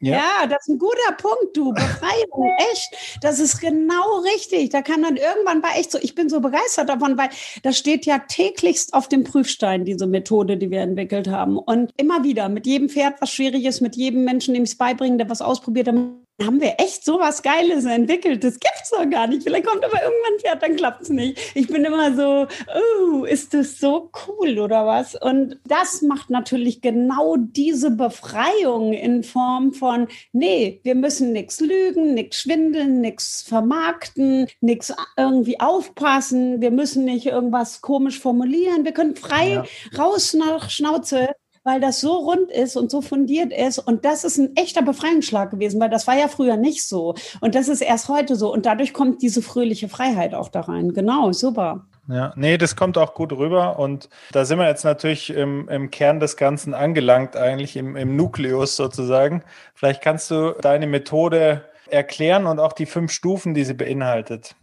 Ja. ja. das ist ein guter Punkt, du. Befreiung, echt. Das ist genau richtig. Da kann dann irgendwann war echt so, ich bin so begeistert davon, weil das steht ja täglichst auf dem Prüfstein, diese Methode, die wir entwickelt haben. Und immer wieder, mit jedem Pferd, was schwierig ist, mit jedem Menschen, dem ich es beibringe, der was ausprobiert, hat, haben wir echt so was Geiles entwickelt. Das gibt's doch gar nicht. Vielleicht kommt aber irgendwann ein Pferd, dann klappt's nicht. Ich bin immer so, oh, ist das so cool oder was? Und das macht natürlich genau diese Befreiung in Form von, nee, wir müssen nichts lügen, nichts schwindeln, nichts vermarkten, nichts irgendwie aufpassen. Wir müssen nicht irgendwas komisch formulieren. Wir können frei ja. raus nach Schnauze weil das so rund ist und so fundiert ist. Und das ist ein echter Befreiungsschlag gewesen, weil das war ja früher nicht so. Und das ist erst heute so. Und dadurch kommt diese fröhliche Freiheit auch da rein. Genau, super. Ja, nee, das kommt auch gut rüber. Und da sind wir jetzt natürlich im, im Kern des Ganzen angelangt, eigentlich im, im Nukleus sozusagen. Vielleicht kannst du deine Methode erklären und auch die fünf Stufen, die sie beinhaltet.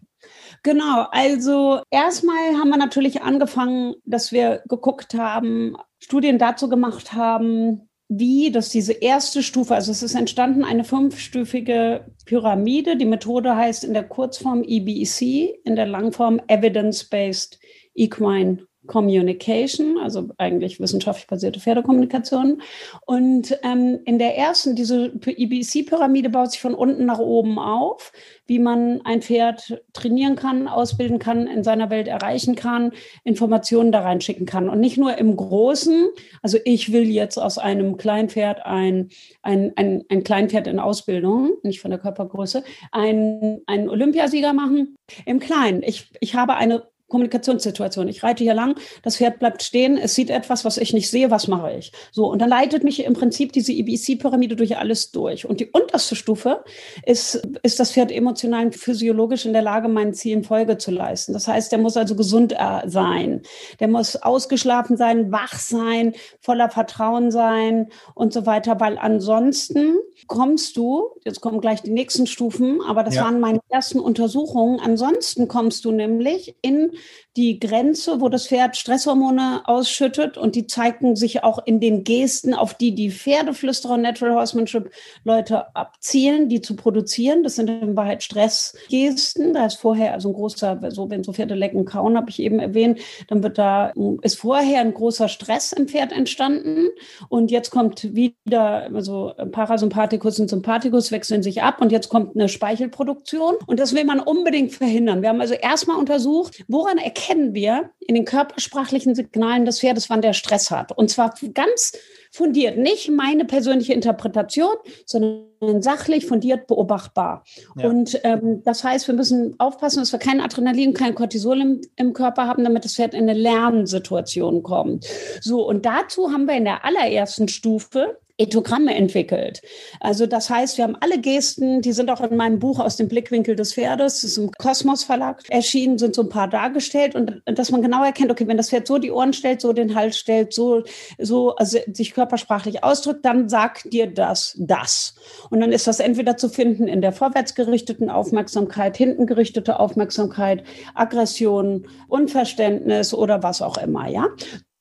Genau, also erstmal haben wir natürlich angefangen, dass wir geguckt haben, Studien dazu gemacht haben, wie, dass diese erste Stufe, also es ist entstanden eine fünfstufige Pyramide. Die Methode heißt in der Kurzform EBC, in der Langform Evidence-Based Equine Communication, also eigentlich wissenschaftlich basierte Pferdekommunikation. Und ähm, in der ersten, diese EBC-Pyramide baut sich von unten nach oben auf, wie man ein Pferd trainieren kann, ausbilden kann, in seiner Welt erreichen kann, Informationen da reinschicken kann. Und nicht nur im Großen, also ich will jetzt aus einem Kleinpferd ein, ein, ein, ein Kleinpferd in Ausbildung, nicht von der Körpergröße, ein, einen Olympiasieger machen. Im Kleinen, ich, ich habe eine Kommunikationssituation. Ich reite hier lang, das Pferd bleibt stehen, es sieht etwas, was ich nicht sehe, was mache ich? So, und dann leitet mich im Prinzip diese EBC-Pyramide durch alles durch. Und die unterste Stufe ist, ist das Pferd emotional und physiologisch in der Lage, meinen Zielen Folge zu leisten. Das heißt, der muss also gesund äh, sein. Der muss ausgeschlafen sein, wach sein, voller Vertrauen sein und so weiter, weil ansonsten kommst du, jetzt kommen gleich die nächsten Stufen, aber das ja. waren meine ersten Untersuchungen, ansonsten kommst du nämlich in die Grenze, wo das Pferd Stresshormone ausschüttet und die zeigen sich auch in den Gesten, auf die die Pferdeflüsterer Natural Horsemanship Leute abzielen, die zu produzieren. Das sind in Wahrheit Stressgesten. Da ist vorher also ein großer, so wenn so Pferde lecken kauen, habe ich eben erwähnt, dann wird da ist vorher ein großer Stress im Pferd entstanden und jetzt kommt wieder also Parasympathikus und Sympathikus wechseln sich ab und jetzt kommt eine Speichelproduktion und das will man unbedingt verhindern. Wir haben also erstmal untersucht, woran erkennen erkennen wir in den körpersprachlichen Signalen des Pferdes, wann der Stress hat. Und zwar ganz fundiert, nicht meine persönliche Interpretation, sondern sachlich fundiert beobachtbar. Ja. Und ähm, das heißt, wir müssen aufpassen, dass wir kein Adrenalin, kein Cortisol im, im Körper haben, damit das Pferd in eine Lernsituation kommt. So, und dazu haben wir in der allerersten Stufe Ethogramme entwickelt. Also das heißt, wir haben alle Gesten, die sind auch in meinem Buch aus dem Blickwinkel des Pferdes, das ist im Kosmos Verlag erschienen, sind so ein paar dargestellt und dass man genau erkennt, okay, wenn das Pferd so die Ohren stellt, so den Hals stellt, so, so also sich körpersprachlich ausdrückt, dann sagt dir das das. Und dann ist das entweder zu finden in der vorwärts gerichteten Aufmerksamkeit, hinten gerichtete Aufmerksamkeit, Aggression, Unverständnis oder was auch immer, ja.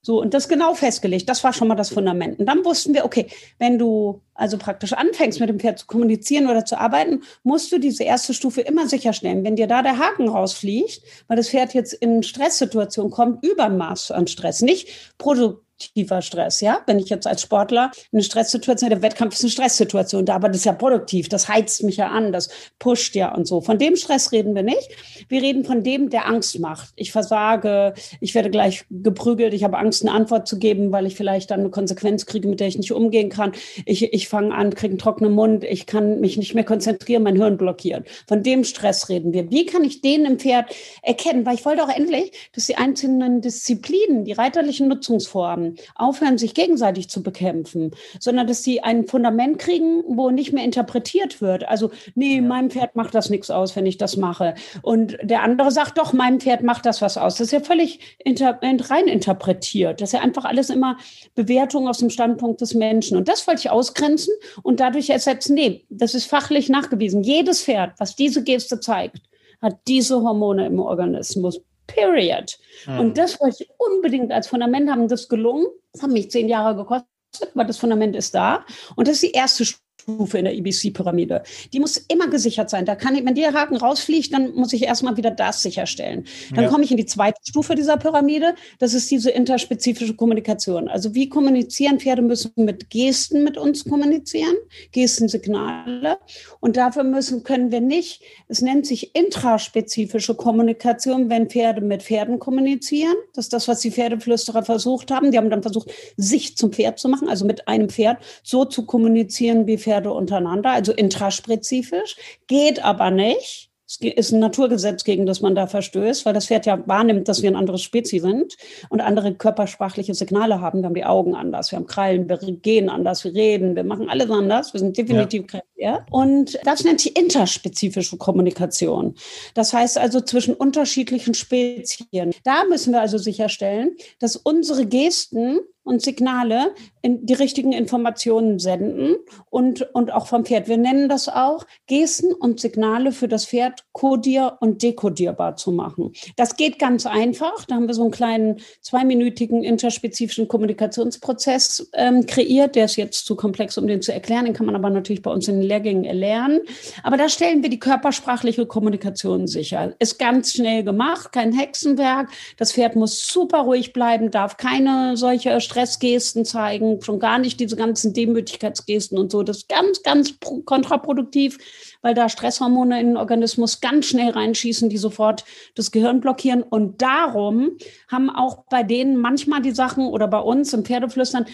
So, und das genau festgelegt. Das war schon mal das Fundament. Und dann wussten wir, okay, wenn du also praktisch anfängst, mit dem Pferd zu kommunizieren oder zu arbeiten, musst du diese erste Stufe immer sicherstellen. Wenn dir da der Haken rausfliegt, weil das Pferd jetzt in Stresssituation kommt, Übermaß an Stress, nicht Produkt produktiver Stress, ja? Wenn ich jetzt als Sportler eine Stresssituation, der Wettkampf ist eine Stresssituation da, aber das ist ja produktiv, das heizt mich ja an, das pusht ja und so. Von dem Stress reden wir nicht. Wir reden von dem, der Angst macht. Ich versage, ich werde gleich geprügelt, ich habe Angst, eine Antwort zu geben, weil ich vielleicht dann eine Konsequenz kriege, mit der ich nicht umgehen kann. Ich, ich fange an, kriege einen trockenen Mund, ich kann mich nicht mehr konzentrieren, mein Hirn blockiert. Von dem Stress reden wir. Wie kann ich den im Pferd erkennen? Weil ich wollte auch endlich, dass die einzelnen Disziplinen, die reiterlichen Nutzungsformen, aufhören, sich gegenseitig zu bekämpfen, sondern dass sie ein Fundament kriegen, wo nicht mehr interpretiert wird. Also, nee, meinem Pferd macht das nichts aus, wenn ich das mache. Und der andere sagt, doch, meinem Pferd macht das was aus. Das ist ja völlig inter rein interpretiert. Das ist ja einfach alles immer Bewertung aus dem Standpunkt des Menschen. Und das wollte ich ausgrenzen und dadurch ersetzen, nee, das ist fachlich nachgewiesen. Jedes Pferd, was diese Geste zeigt, hat diese Hormone im Organismus. Period. Mhm. Und das wollte ich unbedingt als Fundament haben. Das gelungen. Das hat mich zehn Jahre gekostet, aber das Fundament ist da. Und das ist die erste Stufe in der EBC-Pyramide. Die muss immer gesichert sein. Da kann ich, wenn der Haken rausfliegt, dann muss ich erstmal wieder das sicherstellen. Dann ja. komme ich in die zweite Stufe dieser Pyramide. Das ist diese interspezifische Kommunikation. Also wie kommunizieren Pferde müssen mit Gesten mit uns kommunizieren, Gestensignale. Und dafür müssen, können wir nicht, es nennt sich intraspezifische Kommunikation, wenn Pferde mit Pferden kommunizieren. Das ist das, was die Pferdeflüsterer versucht haben. Die haben dann versucht, sich zum Pferd zu machen, also mit einem Pferd so zu kommunizieren, wie Pferde Pferde untereinander, also intraspezifisch, geht aber nicht. Es ist ein Naturgesetz, gegen das man da verstößt, weil das Pferd ja wahrnimmt, dass wir ein anderes Spezies sind und andere körpersprachliche Signale haben. Wir haben die Augen anders, wir haben Krallen, wir gehen anders, wir reden, wir machen alles anders. Wir sind definitiv ja. Kräftiger. Und das nennt sich interspezifische Kommunikation. Das heißt also zwischen unterschiedlichen Spezien. Da müssen wir also sicherstellen, dass unsere Gesten und Signale in die richtigen Informationen senden und, und auch vom Pferd. Wir nennen das auch, Gesten und Signale für das Pferd kodier- und dekodierbar zu machen. Das geht ganz einfach. Da haben wir so einen kleinen zweiminütigen interspezifischen Kommunikationsprozess ähm, kreiert. Der ist jetzt zu komplex, um den zu erklären. Den kann man aber natürlich bei uns in den Lehrgängen erlernen. Aber da stellen wir die körpersprachliche Kommunikation sicher. Ist ganz schnell gemacht, kein Hexenwerk. Das Pferd muss super ruhig bleiben, darf keine solche Stress Stressgesten zeigen, schon gar nicht diese ganzen Demütigkeitsgesten und so. Das ist ganz, ganz kontraproduktiv, weil da Stresshormone in den Organismus ganz schnell reinschießen, die sofort das Gehirn blockieren. Und darum haben auch bei denen manchmal die Sachen oder bei uns im Pferdeflüstern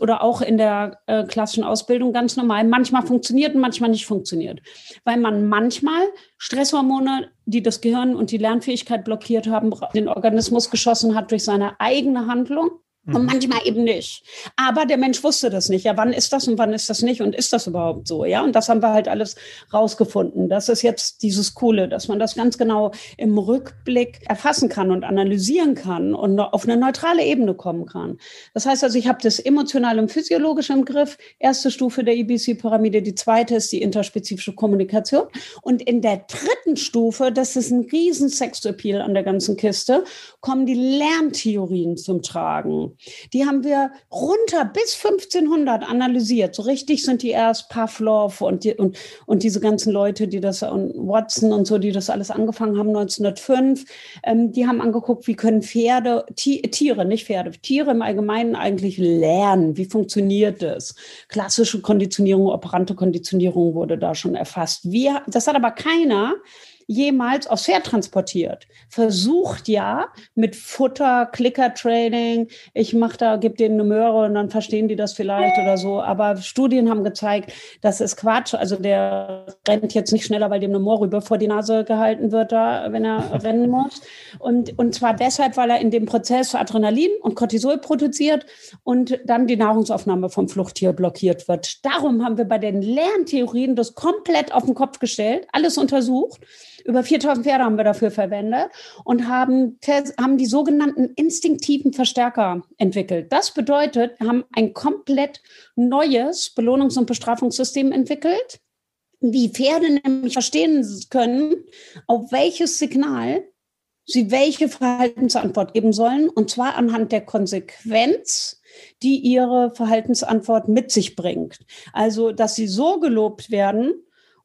oder auch in der äh, klassischen Ausbildung ganz normal, manchmal funktioniert und manchmal nicht funktioniert. Weil man manchmal Stresshormone, die das Gehirn und die Lernfähigkeit blockiert haben, den Organismus geschossen hat durch seine eigene Handlung und mhm. manchmal eben nicht. Aber der Mensch wusste das nicht. Ja, wann ist das und wann ist das nicht? Und ist das überhaupt so? Ja, und das haben wir halt alles rausgefunden. Das ist jetzt dieses Coole, dass man das ganz genau im Rückblick erfassen kann und analysieren kann und auf eine neutrale Ebene kommen kann. Das heißt also, ich habe das emotional und physiologisch im Griff. Erste Stufe der IBC-Pyramide. Die zweite ist die interspezifische Kommunikation. Und in der dritten Stufe, das ist ein riesen Sexappeal an der ganzen Kiste, kommen die Lerntheorien zum Tragen. Die haben wir runter bis 1500 analysiert. So richtig sind die erst Pavlov und, die, und, und diese ganzen Leute, die das, und Watson und so, die das alles angefangen haben 1905. Ähm, die haben angeguckt, wie können Pferde, Tiere, nicht Pferde, Tiere im Allgemeinen eigentlich lernen. Wie funktioniert das? Klassische Konditionierung, operante Konditionierung wurde da schon erfasst. Wir, das hat aber keiner jemals aufs Pferd transportiert. Versucht ja mit Futter, Clicker-Training, ich mache da, gebe denen eine Möhre und dann verstehen die das vielleicht oder so. Aber Studien haben gezeigt, das ist Quatsch. Also der rennt jetzt nicht schneller, weil dem eine Mohrrübe vor die Nase gehalten wird, da, wenn er rennen muss. Und, und zwar deshalb, weil er in dem Prozess Adrenalin und Cortisol produziert und dann die Nahrungsaufnahme vom Fluchttier blockiert wird. Darum haben wir bei den Lerntheorien das komplett auf den Kopf gestellt, alles untersucht. Über 4000 Pferde haben wir dafür verwendet und haben, haben die sogenannten instinktiven Verstärker entwickelt. Das bedeutet, wir haben ein komplett neues Belohnungs- und Bestrafungssystem entwickelt, wie Pferde nämlich verstehen können, auf welches Signal sie welche Verhaltensantwort geben sollen, und zwar anhand der Konsequenz, die ihre Verhaltensantwort mit sich bringt. Also, dass sie so gelobt werden,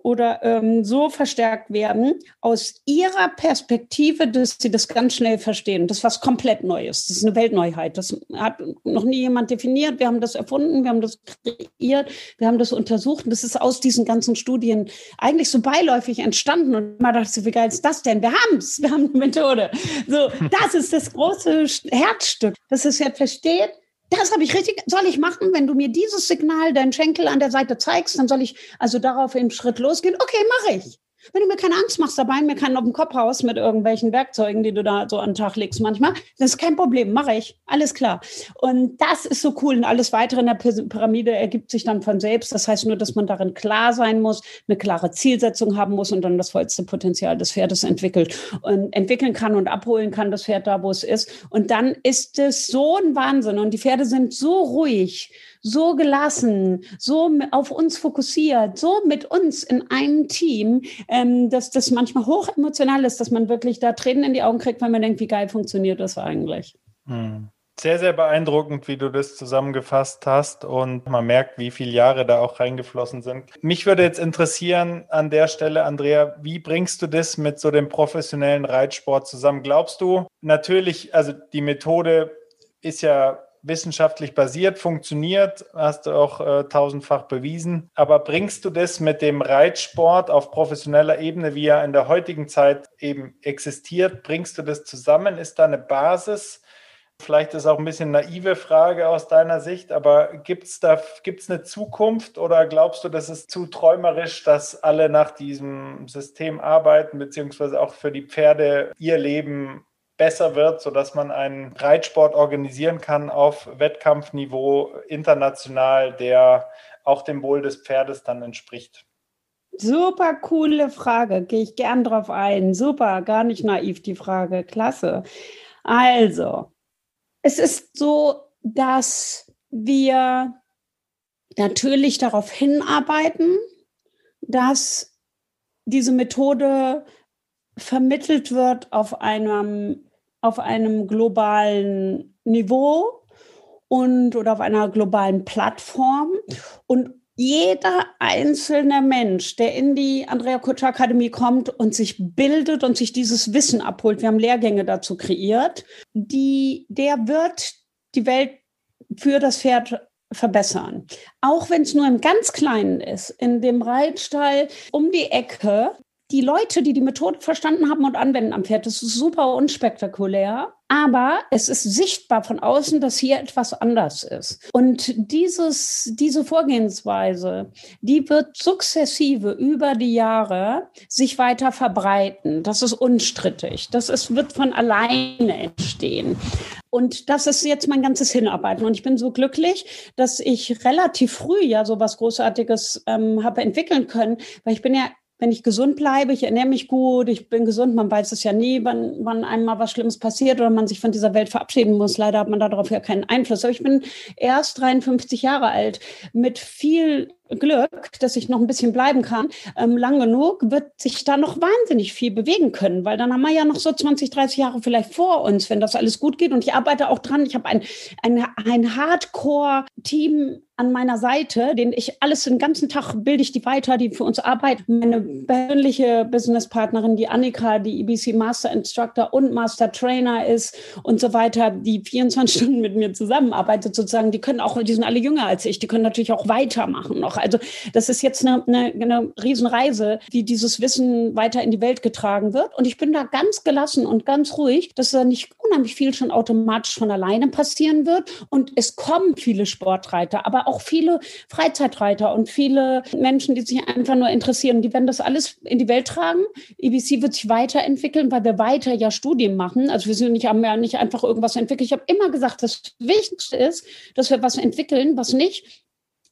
oder ähm, so verstärkt werden aus ihrer Perspektive, dass sie das ganz schnell verstehen. Das ist was komplett Neues. Das ist eine Weltneuheit. Das hat noch nie jemand definiert. Wir haben das erfunden, wir haben das kreiert, wir haben das untersucht. Und das ist aus diesen ganzen Studien eigentlich so beiläufig entstanden. Und man dachte, wie geil ist das denn? Wir haben es, wir haben eine Methode. So, das ist das große Herzstück, dass es ja versteht, das habe ich richtig, soll ich machen, wenn du mir dieses Signal, deinen Schenkel an der Seite zeigst, dann soll ich also darauf im Schritt losgehen. Okay, mache ich. Wenn du mir keine Angst machst dabei, mir keinen auf den Kopf haust mit irgendwelchen Werkzeugen, die du da so an den Tag legst manchmal, das ist kein Problem, mache ich. Alles klar. Und das ist so cool. Und alles weitere in der Pyramide ergibt sich dann von selbst. Das heißt nur, dass man darin klar sein muss, eine klare Zielsetzung haben muss und dann das vollste Potenzial des Pferdes entwickelt und entwickeln kann und abholen kann, das Pferd da, wo es ist. Und dann ist es so ein Wahnsinn. Und die Pferde sind so ruhig so gelassen, so auf uns fokussiert, so mit uns in einem Team, ähm, dass das manchmal hoch emotional ist, dass man wirklich da Tränen in die Augen kriegt, weil man denkt, wie geil funktioniert das eigentlich. Hm. Sehr, sehr beeindruckend, wie du das zusammengefasst hast und man merkt, wie viele Jahre da auch reingeflossen sind. Mich würde jetzt interessieren an der Stelle, Andrea, wie bringst du das mit so dem professionellen Reitsport zusammen? Glaubst du, natürlich, also die Methode ist ja wissenschaftlich basiert, funktioniert, hast du auch äh, tausendfach bewiesen. Aber bringst du das mit dem Reitsport auf professioneller Ebene, wie er in der heutigen Zeit eben existiert, bringst du das zusammen? Ist da eine Basis? Vielleicht ist auch ein bisschen naive Frage aus deiner Sicht, aber gibt es da gibt's eine Zukunft oder glaubst du, das ist zu träumerisch, dass alle nach diesem System arbeiten, beziehungsweise auch für die Pferde ihr Leben besser wird, sodass man einen Reitsport organisieren kann auf Wettkampfniveau international, der auch dem Wohl des Pferdes dann entspricht? Super coole Frage, gehe ich gern drauf ein. Super, gar nicht naiv die Frage, klasse. Also, es ist so, dass wir natürlich darauf hinarbeiten, dass diese Methode vermittelt wird auf einem, auf einem globalen Niveau und oder auf einer globalen Plattform. Und jeder einzelne Mensch, der in die Andrea Kutscher Akademie kommt und sich bildet und sich dieses Wissen abholt, wir haben Lehrgänge dazu kreiert, die, der wird die Welt für das Pferd verbessern. Auch wenn es nur im ganz Kleinen ist, in dem Reitstall um die Ecke die Leute, die die Methode verstanden haben und anwenden am Pferd, das ist super unspektakulär. Aber es ist sichtbar von außen, dass hier etwas anders ist. Und dieses, diese Vorgehensweise, die wird sukzessive über die Jahre sich weiter verbreiten. Das ist unstrittig. Das ist, wird von alleine entstehen. Und das ist jetzt mein ganzes Hinarbeiten. Und ich bin so glücklich, dass ich relativ früh ja so was Großartiges ähm, habe entwickeln können, weil ich bin ja wenn ich gesund bleibe, ich ernähre mich gut, ich bin gesund, man weiß es ja nie, wann, wann einem was Schlimmes passiert oder man sich von dieser Welt verabschieden muss. Leider hat man darauf ja keinen Einfluss. Aber ich bin erst 53 Jahre alt mit viel Glück, dass ich noch ein bisschen bleiben kann, ähm, lang genug, wird sich da noch wahnsinnig viel bewegen können, weil dann haben wir ja noch so 20, 30 Jahre vielleicht vor uns, wenn das alles gut geht. Und ich arbeite auch dran. Ich habe ein, ein, ein Hardcore-Team an meiner Seite, den ich alles den ganzen Tag bilde ich die weiter, die für uns arbeiten. Meine persönliche Businesspartnerin, die Annika, die EBC Master Instructor und Master Trainer ist und so weiter, die 24 Stunden mit mir zusammenarbeitet sozusagen, die können auch, die sind alle jünger als ich, die können natürlich auch weitermachen noch. Also das ist jetzt eine, eine, eine Riesenreise, die dieses Wissen weiter in die Welt getragen wird. Und ich bin da ganz gelassen und ganz ruhig, dass da nicht unheimlich viel schon automatisch von alleine passieren wird. Und es kommen viele Sportreiter, aber auch viele Freizeitreiter und viele Menschen, die sich einfach nur interessieren. Die werden das alles in die Welt tragen. EBC wird sich weiterentwickeln, weil wir weiter ja Studien machen. Also wir sind nicht, haben ja nicht einfach irgendwas entwickelt. Ich habe immer gesagt, das Wichtigste ist, dass wir was entwickeln, was nicht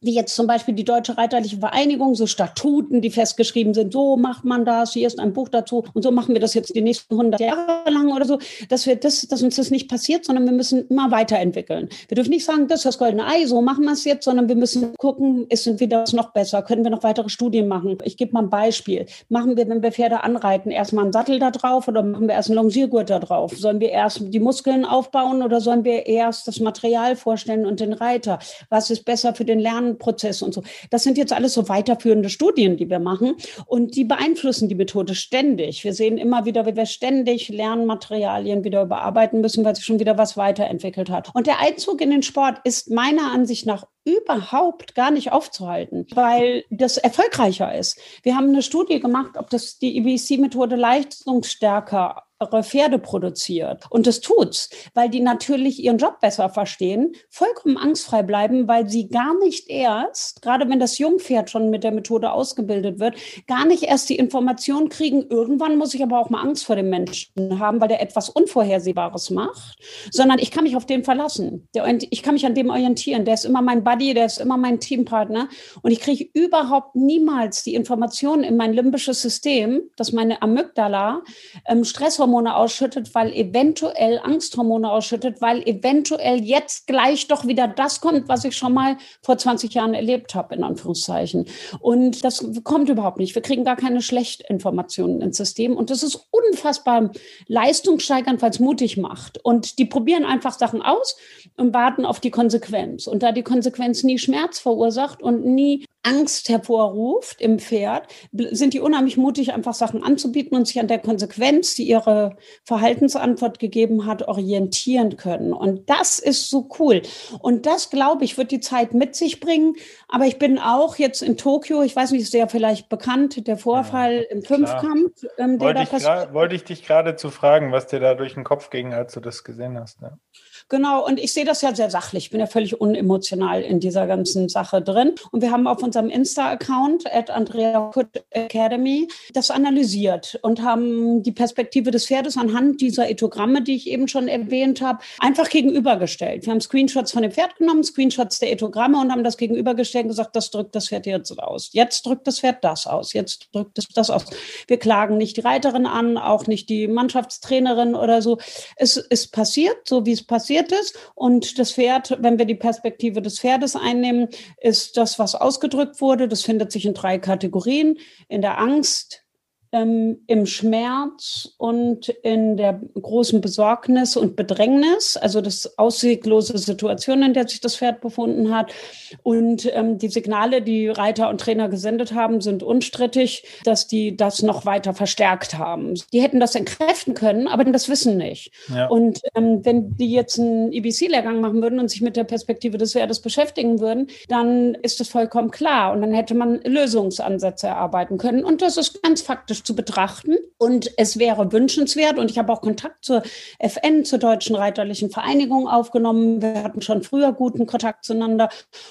wie jetzt zum Beispiel die Deutsche Reiterliche Vereinigung, so Statuten, die festgeschrieben sind, so macht man das, hier ist ein Buch dazu und so machen wir das jetzt die nächsten 100 Jahre lang oder so, dass, wir das, dass uns das nicht passiert, sondern wir müssen immer weiterentwickeln. Wir dürfen nicht sagen, das ist das goldene Ei, so machen wir es jetzt, sondern wir müssen gucken, ist wieder was noch besser, können wir noch weitere Studien machen. Ich gebe mal ein Beispiel. Machen wir, wenn wir Pferde anreiten, erstmal einen Sattel da drauf oder machen wir erst einen Longiergurt da drauf? Sollen wir erst die Muskeln aufbauen oder sollen wir erst das Material vorstellen und den Reiter? Was ist besser für den Lernen? Lernprozess und so. Das sind jetzt alles so weiterführende Studien, die wir machen und die beeinflussen die Methode ständig. Wir sehen immer wieder, wie wir ständig Lernmaterialien wieder überarbeiten müssen, weil sich schon wieder was weiterentwickelt hat. Und der Einzug in den Sport ist meiner Ansicht nach überhaupt gar nicht aufzuhalten, weil das erfolgreicher ist. Wir haben eine Studie gemacht, ob das die EBC-Methode leistungsstärker Pferde produziert. Und das tut's, weil die natürlich ihren Job besser verstehen, vollkommen angstfrei bleiben, weil sie gar nicht erst, gerade wenn das Jungpferd schon mit der Methode ausgebildet wird, gar nicht erst die Information kriegen, irgendwann muss ich aber auch mal Angst vor dem Menschen haben, weil der etwas Unvorhersehbares macht, sondern ich kann mich auf den verlassen. Ich kann mich an dem orientieren. Der ist immer mein Buddy, der ist immer mein Teampartner. Und ich kriege überhaupt niemals die Information in mein limbisches System, dass meine Amygdala ähm, Stresshormone Stresshormone ausschüttet, weil eventuell Angsthormone ausschüttet, weil eventuell jetzt gleich doch wieder das kommt, was ich schon mal vor 20 Jahren erlebt habe, in Anführungszeichen. Und das kommt überhaupt nicht. Wir kriegen gar keine Schlechtinformationen ins System. Und das ist unfassbar leistungssteigernd, weil es mutig macht. Und die probieren einfach Sachen aus und warten auf die Konsequenz. Und da die Konsequenz nie Schmerz verursacht und nie Angst hervorruft im Pferd, sind die unheimlich mutig, einfach Sachen anzubieten und sich an der Konsequenz, die ihre Verhaltensantwort gegeben hat, orientieren können. Und das ist so cool. Und das, glaube ich, wird die Zeit mit sich bringen. Aber ich bin auch jetzt in Tokio, ich weiß nicht, ist der vielleicht bekannt, der Vorfall ja, im Fünfkampf, ähm, der wollte da passiert. Wollte ich dich gerade zu fragen, was dir da durch den Kopf ging, als du das gesehen hast. Ne? Genau, und ich sehe das ja sehr sachlich. Ich bin ja völlig unemotional in dieser ganzen Sache drin. Und wir haben auf unserem Insta-Account at Andrea Academy das analysiert und haben die Perspektive des Pferdes anhand dieser Ethogramme, die ich eben schon erwähnt habe, einfach gegenübergestellt. Wir haben Screenshots von dem Pferd genommen, Screenshots der Ethogramme und haben das gegenübergestellt und gesagt, das drückt das Pferd jetzt aus. Jetzt drückt das Pferd das aus. Jetzt drückt es das aus. Wir klagen nicht die Reiterin an, auch nicht die Mannschaftstrainerin oder so. Es ist passiert, so wie es passiert passiert ist. Und das Pferd, wenn wir die Perspektive des Pferdes einnehmen, ist das, was ausgedrückt wurde. Das findet sich in drei Kategorien. In der Angst, ähm, im Schmerz und in der großen Besorgnis und Bedrängnis, also das ausweglose Situation, in der sich das Pferd befunden hat. Und ähm, die Signale, die Reiter und Trainer gesendet haben, sind unstrittig, dass die das noch weiter verstärkt haben. Die hätten das entkräften können, aber das Wissen nicht. Ja. Und ähm, wenn die jetzt einen EBC-Lehrgang machen würden und sich mit der Perspektive des Pferdes beschäftigen würden, dann ist das vollkommen klar. Und dann hätte man Lösungsansätze erarbeiten können. Und das ist ganz faktisch kritisch zu betrachten. Und es wäre wünschenswert, und ich habe auch Kontakt zur FN, zur Deutschen Reiterlichen Vereinigung aufgenommen. Wir hatten schon früher guten Kontakt zueinander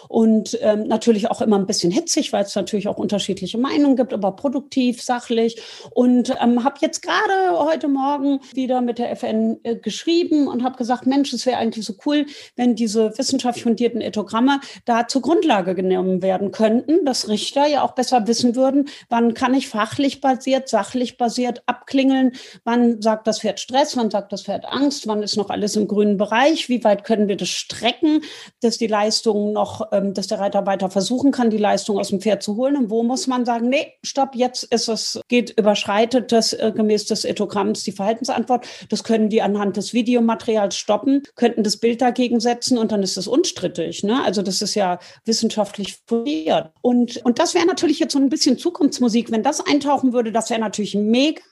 und ähm, natürlich auch immer ein bisschen hitzig, weil es natürlich auch unterschiedliche Meinungen gibt, aber produktiv, sachlich. Und ähm, habe jetzt gerade heute Morgen wieder mit der FN äh, geschrieben und habe gesagt, Mensch, es wäre eigentlich so cool, wenn diese wissenschaftlich fundierten Ethogramme da zur Grundlage genommen werden könnten, dass Richter ja auch besser wissen würden, wann kann ich fachlich basiert basiert, sachlich basiert abklingeln. Wann sagt das Pferd Stress, wann sagt das Pferd Angst, wann ist noch alles im grünen Bereich, wie weit können wir das strecken, dass die Leistung noch, ähm, dass der Reiter weiter versuchen kann, die Leistung aus dem Pferd zu holen. Und wo muss man sagen, nee, stopp, jetzt ist es, geht, überschreitet das äh, gemäß des Ethogramms die Verhaltensantwort. Das können die anhand des Videomaterials stoppen, könnten das Bild dagegen setzen und dann ist es unstrittig. Ne? Also das ist ja wissenschaftlich fundiert. Und, und das wäre natürlich jetzt so ein bisschen Zukunftsmusik, wenn das eintauchen würde, das das wäre natürlich mega.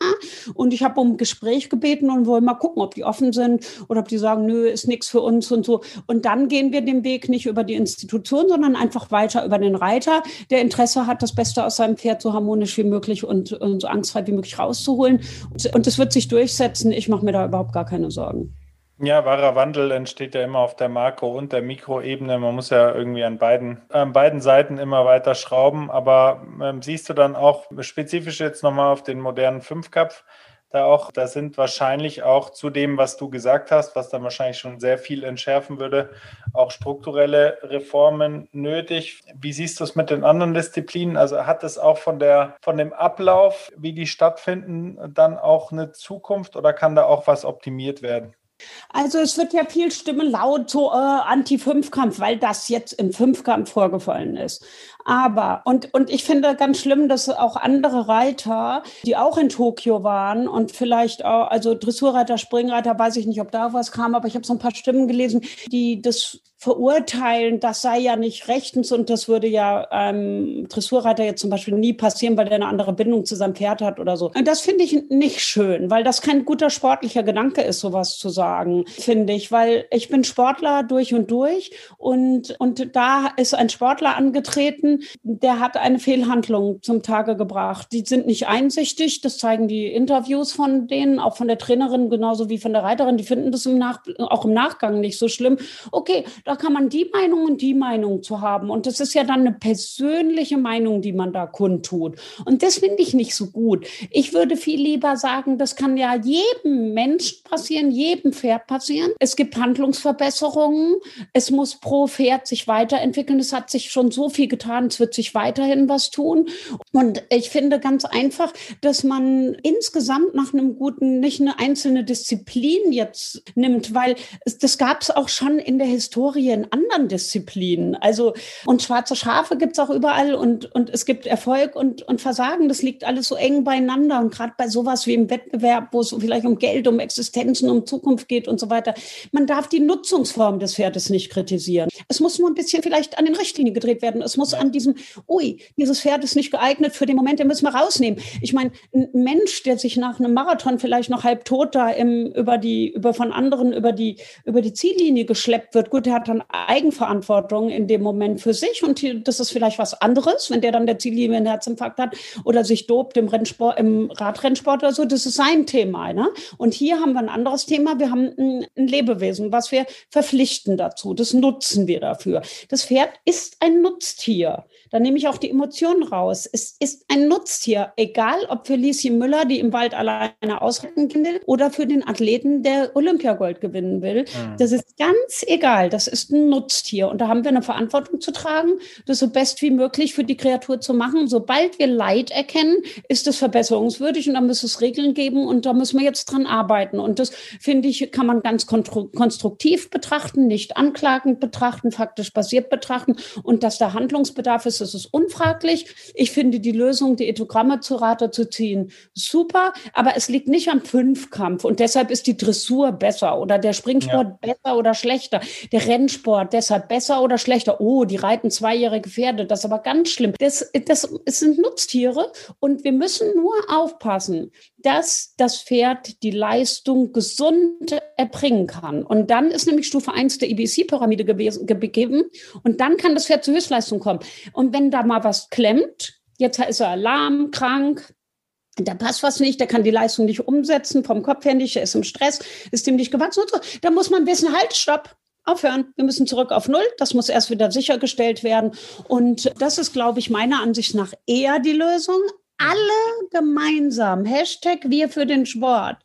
Und ich habe um Gespräch gebeten und wollen mal gucken, ob die offen sind oder ob die sagen, nö, ist nichts für uns und so. Und dann gehen wir den Weg nicht über die Institution, sondern einfach weiter über den Reiter, der Interesse hat, das Beste aus seinem Pferd so harmonisch wie möglich und, und so angstfrei wie möglich rauszuholen. Und es wird sich durchsetzen. Ich mache mir da überhaupt gar keine Sorgen. Ja, wahrer Wandel entsteht ja immer auf der Makro- und der Mikroebene. Man muss ja irgendwie an beiden, an beiden Seiten immer weiter schrauben. Aber ähm, siehst du dann auch spezifisch jetzt nochmal auf den modernen Fünfkopf, da auch, da sind wahrscheinlich auch zu dem, was du gesagt hast, was dann wahrscheinlich schon sehr viel entschärfen würde, auch strukturelle Reformen nötig. Wie siehst du es mit den anderen Disziplinen? Also hat es auch von der, von dem Ablauf, wie die stattfinden, dann auch eine Zukunft oder kann da auch was optimiert werden? Also es wird ja viel Stimme laut so äh, Anti-Fünfkampf, weil das jetzt im Fünfkampf vorgefallen ist. Aber, und, und ich finde ganz schlimm, dass auch andere Reiter, die auch in Tokio waren und vielleicht auch, also Dressurreiter, Springreiter, weiß ich nicht, ob da was kam, aber ich habe so ein paar Stimmen gelesen, die das verurteilen, das sei ja nicht rechtens und das würde ja ähm, Dressurreiter jetzt zum Beispiel nie passieren, weil der eine andere Bindung zu seinem Pferd hat oder so. Und das finde ich nicht schön, weil das kein guter sportlicher Gedanke ist, sowas zu sagen, finde ich, weil ich bin Sportler durch und durch und, und da ist ein Sportler angetreten, der hat eine Fehlhandlung zum Tage gebracht. Die sind nicht einsichtig, das zeigen die Interviews von denen, auch von der Trainerin genauso wie von der Reiterin, die finden das im Nach auch im Nachgang nicht so schlimm. Okay, da da kann man die Meinung und die Meinung zu haben. Und das ist ja dann eine persönliche Meinung, die man da kundtut. Und das finde ich nicht so gut. Ich würde viel lieber sagen, das kann ja jedem Menschen passieren, jedem Pferd passieren. Es gibt Handlungsverbesserungen. Es muss pro Pferd sich weiterentwickeln. Es hat sich schon so viel getan es wird sich weiterhin was tun. Und ich finde ganz einfach, dass man insgesamt nach einem guten, nicht eine einzelne Disziplin jetzt nimmt, weil das gab es auch schon in der Historie in anderen Disziplinen. Also, und schwarze Schafe gibt es auch überall und, und es gibt Erfolg und, und Versagen. Das liegt alles so eng beieinander. Und gerade bei sowas wie im Wettbewerb, wo es vielleicht um Geld, um Existenzen, um Zukunft geht und so weiter, man darf die Nutzungsform des Pferdes nicht kritisieren. Es muss nur ein bisschen vielleicht an den Richtlinien gedreht werden. Es muss an diesem, ui, dieses Pferd ist nicht geeignet für den Moment, den müssen wir rausnehmen. Ich meine, ein Mensch, der sich nach einem Marathon vielleicht noch halb tot da im, über die, über von anderen über die, über die Ziellinie geschleppt wird, gut, der hat dann Eigenverantwortung in dem Moment für sich und das ist vielleicht was anderes, wenn der dann der Ziellinie einen Herzinfarkt hat oder sich dobt im Rennsport, im Radrennsport oder so, das ist sein Thema. Ne? Und hier haben wir ein anderes Thema. Wir haben ein, ein Lebewesen, was wir verpflichten dazu. Das nutzen wir dafür. Das Pferd ist ein Nutztier. Da nehme ich auch die Emotionen raus. Es ist ein Nutztier, egal ob für Lieschen Müller, die im Wald alleine ausreiten will, oder für den Athleten, der Olympiagold gewinnen will. Mhm. Das ist ganz egal. Das ist ein Nutztier. Und da haben wir eine Verantwortung zu tragen, das so best wie möglich für die Kreatur zu machen. Sobald wir Leid erkennen, ist es verbesserungswürdig und da muss es Regeln geben und da müssen wir jetzt dran arbeiten. Und das, finde ich, kann man ganz konstruktiv betrachten, nicht anklagend betrachten, faktisch basiert betrachten. Und dass da Handlungsbedarf ist, das ist unfraglich. Ich finde die Lösung, die Ethogramme zu Rate zu ziehen, super, aber es liegt nicht am Fünfkampf und deshalb ist die Dressur besser oder der Springsport ja. besser oder schlechter, der Rennsport deshalb besser oder schlechter. Oh, die reiten zweijährige Pferde, das ist aber ganz schlimm. Das, das, es sind Nutztiere und wir müssen nur aufpassen, dass das Pferd die Leistung gesund erbringen kann. Und dann ist nämlich Stufe 1 der IBC-Pyramide gegeben und dann kann das Pferd zur Höchstleistung kommen. Und wenn da mal was klemmt, jetzt ist er lahm, krank, da passt was nicht, der kann die Leistung nicht umsetzen, vom Kopf her nicht, er ist im Stress, ist dem nicht gewachsen und so. Da muss man wissen, halt, stopp, aufhören. Wir müssen zurück auf Null. Das muss erst wieder sichergestellt werden. Und das ist, glaube ich, meiner Ansicht nach eher die Lösung. Alle gemeinsam, Hashtag wir für den Sport,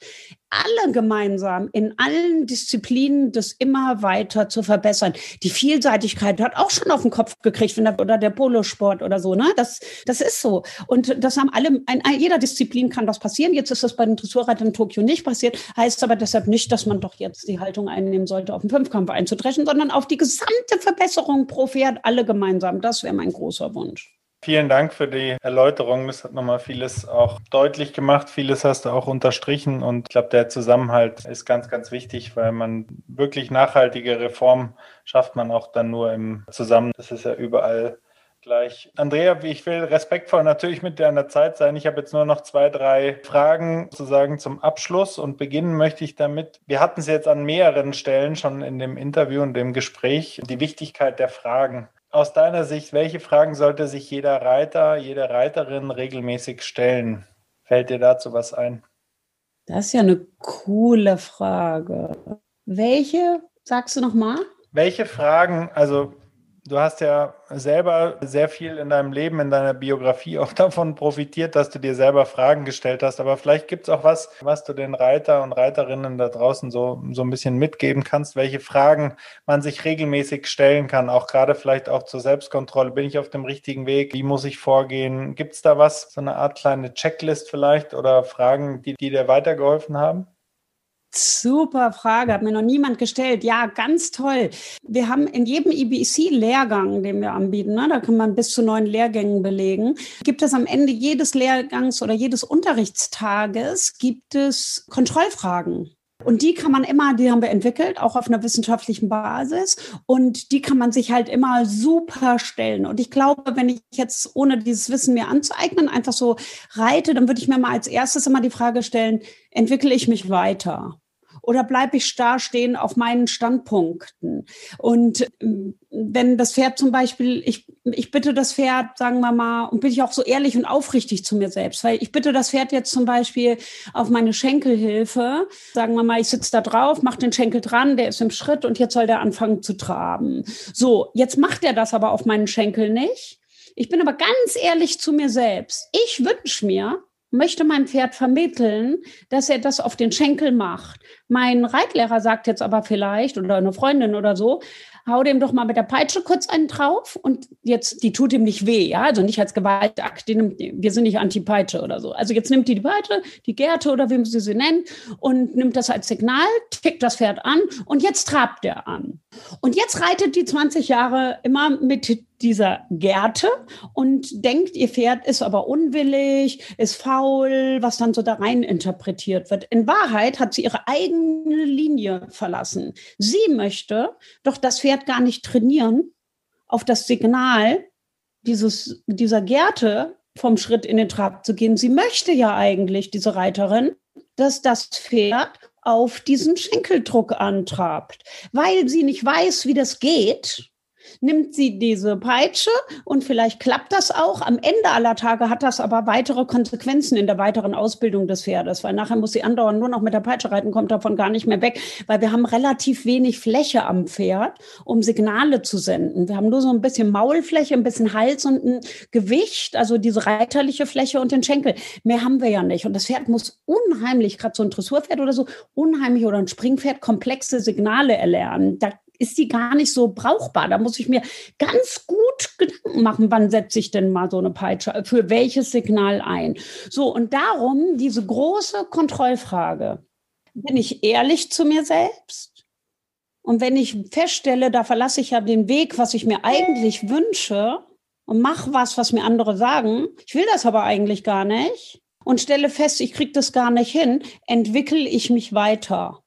alle gemeinsam in allen Disziplinen das immer weiter zu verbessern. Die Vielseitigkeit hat auch schon auf den Kopf gekriegt, oder der Polosport oder so, ne? Das, das ist so. Und das haben alle, in jeder Disziplin kann das passieren. Jetzt ist das bei den Dressurreitern in Tokio nicht passiert. Heißt aber deshalb nicht, dass man doch jetzt die Haltung einnehmen sollte, auf den Fünfkampf einzudreschen, sondern auf die gesamte Verbesserung pro Pferd, alle gemeinsam. Das wäre mein großer Wunsch. Vielen Dank für die Erläuterung. Das hat nochmal vieles auch deutlich gemacht. Vieles hast du auch unterstrichen. Und ich glaube, der Zusammenhalt ist ganz, ganz wichtig, weil man wirklich nachhaltige Reform schafft man auch dann nur im Zusammen. Das ist ja überall gleich. Andrea, ich will respektvoll natürlich mit dir an der Zeit sein. Ich habe jetzt nur noch zwei, drei Fragen sozusagen zum Abschluss und beginnen möchte ich damit. Wir hatten es jetzt an mehreren Stellen schon in dem Interview und dem Gespräch, die Wichtigkeit der Fragen aus deiner Sicht, welche Fragen sollte sich jeder Reiter, jede Reiterin regelmäßig stellen? Fällt dir dazu was ein? Das ist ja eine coole Frage. Welche, sagst du nochmal? Welche Fragen, also Du hast ja selber sehr viel in deinem Leben, in deiner Biografie auch davon profitiert, dass du dir selber Fragen gestellt hast. Aber vielleicht gibt es auch was, was du den Reiter und Reiterinnen da draußen so, so ein bisschen mitgeben kannst, welche Fragen man sich regelmäßig stellen kann, auch gerade vielleicht auch zur Selbstkontrolle. Bin ich auf dem richtigen Weg? Wie muss ich vorgehen? Gibt es da was, so eine Art kleine Checklist vielleicht oder Fragen, die, die dir weitergeholfen haben? Super Frage, hat mir noch niemand gestellt. Ja, ganz toll. Wir haben in jedem EBC-Lehrgang, den wir anbieten, ne, da kann man bis zu neun Lehrgängen belegen, gibt es am Ende jedes Lehrgangs oder jedes Unterrichtstages gibt es Kontrollfragen. Und die kann man immer, die haben wir entwickelt, auch auf einer wissenschaftlichen Basis. Und die kann man sich halt immer super stellen. Und ich glaube, wenn ich jetzt ohne dieses Wissen mir anzueignen, einfach so reite, dann würde ich mir mal als erstes immer die Frage stellen, entwickle ich mich weiter? Oder bleibe ich starr stehen auf meinen Standpunkten? Und ähm, wenn das Pferd zum Beispiel, ich, ich bitte das Pferd, sagen wir mal, und bin ich auch so ehrlich und aufrichtig zu mir selbst, weil ich bitte das Pferd jetzt zum Beispiel auf meine Schenkelhilfe, sagen wir mal, ich sitze da drauf, mache den Schenkel dran, der ist im Schritt und jetzt soll der anfangen zu traben. So, jetzt macht er das aber auf meinen Schenkel nicht. Ich bin aber ganz ehrlich zu mir selbst. Ich wünsche mir, möchte meinem Pferd vermitteln, dass er das auf den Schenkel macht. Mein Reitlehrer sagt jetzt aber vielleicht, oder eine Freundin oder so, hau dem doch mal mit der Peitsche kurz einen drauf und jetzt, die tut ihm nicht weh, ja, also nicht als Gewaltakt, die nimmt, wir sind nicht Anti-Peitsche oder so. Also jetzt nimmt die die Peitsche, die Gerte oder wie man sie nennt und nimmt das als Signal, tickt das Pferd an und jetzt trabt er an. Und jetzt reitet die 20 Jahre immer mit dieser Gerte und denkt, ihr Pferd ist aber unwillig, ist faul, was dann so da rein interpretiert wird. In Wahrheit hat sie ihre eigene Linie verlassen. Sie möchte doch das Pferd gar nicht trainieren auf das Signal dieses, dieser Gerte vom Schritt in den Trab zu gehen. Sie möchte ja eigentlich, diese Reiterin, dass das Pferd auf diesen Schenkeldruck antrabt, weil sie nicht weiß, wie das geht nimmt sie diese Peitsche und vielleicht klappt das auch. Am Ende aller Tage hat das aber weitere Konsequenzen in der weiteren Ausbildung des Pferdes, weil nachher muss sie andauernd nur noch mit der Peitsche reiten, kommt davon gar nicht mehr weg, weil wir haben relativ wenig Fläche am Pferd, um Signale zu senden. Wir haben nur so ein bisschen Maulfläche, ein bisschen Hals und ein Gewicht, also diese reiterliche Fläche und den Schenkel. Mehr haben wir ja nicht. Und das Pferd muss unheimlich, gerade so ein Dressurpferd oder so, unheimlich oder ein Springpferd komplexe Signale erlernen. Da ist die gar nicht so brauchbar. Da muss ich mir ganz gut Gedanken machen, wann setze ich denn mal so eine Peitsche, für welches Signal ein. So, und darum diese große Kontrollfrage. Bin ich ehrlich zu mir selbst? Und wenn ich feststelle, da verlasse ich ja den Weg, was ich mir eigentlich wünsche und mache was, was mir andere sagen, ich will das aber eigentlich gar nicht und stelle fest, ich kriege das gar nicht hin, entwickle ich mich weiter.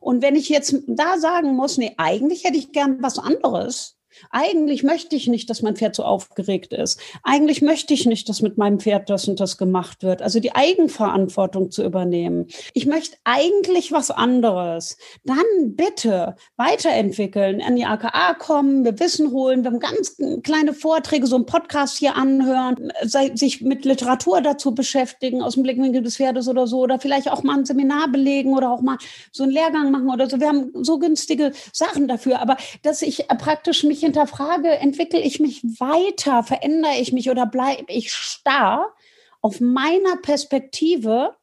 Und wenn ich jetzt da sagen muss, nee, eigentlich hätte ich gern was anderes, eigentlich möchte ich nicht, dass mein Pferd so aufgeregt ist. Eigentlich möchte ich nicht, dass mit meinem Pferd das und das gemacht wird. Also die Eigenverantwortung zu übernehmen. Ich möchte eigentlich was anderes. Dann bitte weiterentwickeln, an die AKA kommen, wir Wissen holen, wir haben ganz kleine Vorträge, so einen Podcast hier anhören, sich mit Literatur dazu beschäftigen, aus dem Blickwinkel des Pferdes oder so, oder vielleicht auch mal ein Seminar belegen oder auch mal so einen Lehrgang machen oder so. Wir haben so günstige Sachen dafür. Aber dass ich praktisch mich hinterfrage, entwickle ich mich weiter, verändere ich mich oder bleibe ich starr auf meiner Perspektive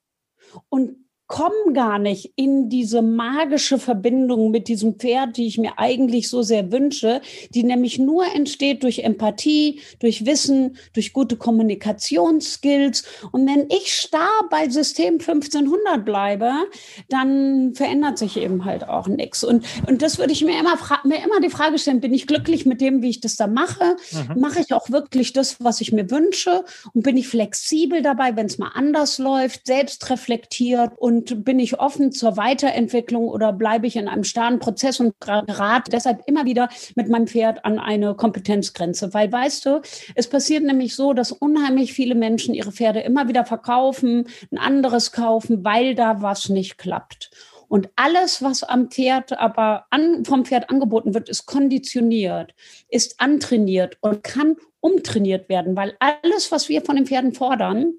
und komme gar nicht in diese magische Verbindung mit diesem Pferd, die ich mir eigentlich so sehr wünsche, die nämlich nur entsteht durch Empathie, durch Wissen, durch gute Kommunikationsskills. Und wenn ich starr bei System 1500 bleibe, dann verändert sich eben halt auch nichts. Und, und das würde ich mir immer, mir immer die Frage stellen, bin ich glücklich mit dem, wie ich das da mache? Mhm. Mache ich auch wirklich das, was ich mir wünsche? Und bin ich flexibel dabei, wenn es mal anders läuft, selbst reflektiert und und bin ich offen zur Weiterentwicklung oder bleibe ich in einem starren Prozess und gerate deshalb immer wieder mit meinem Pferd an eine Kompetenzgrenze. Weil weißt du, es passiert nämlich so, dass unheimlich viele Menschen ihre Pferde immer wieder verkaufen, ein anderes kaufen, weil da was nicht klappt. Und alles, was am Pferd aber an, vom Pferd angeboten wird, ist konditioniert, ist antrainiert und kann umtrainiert werden, weil alles, was wir von den Pferden fordern,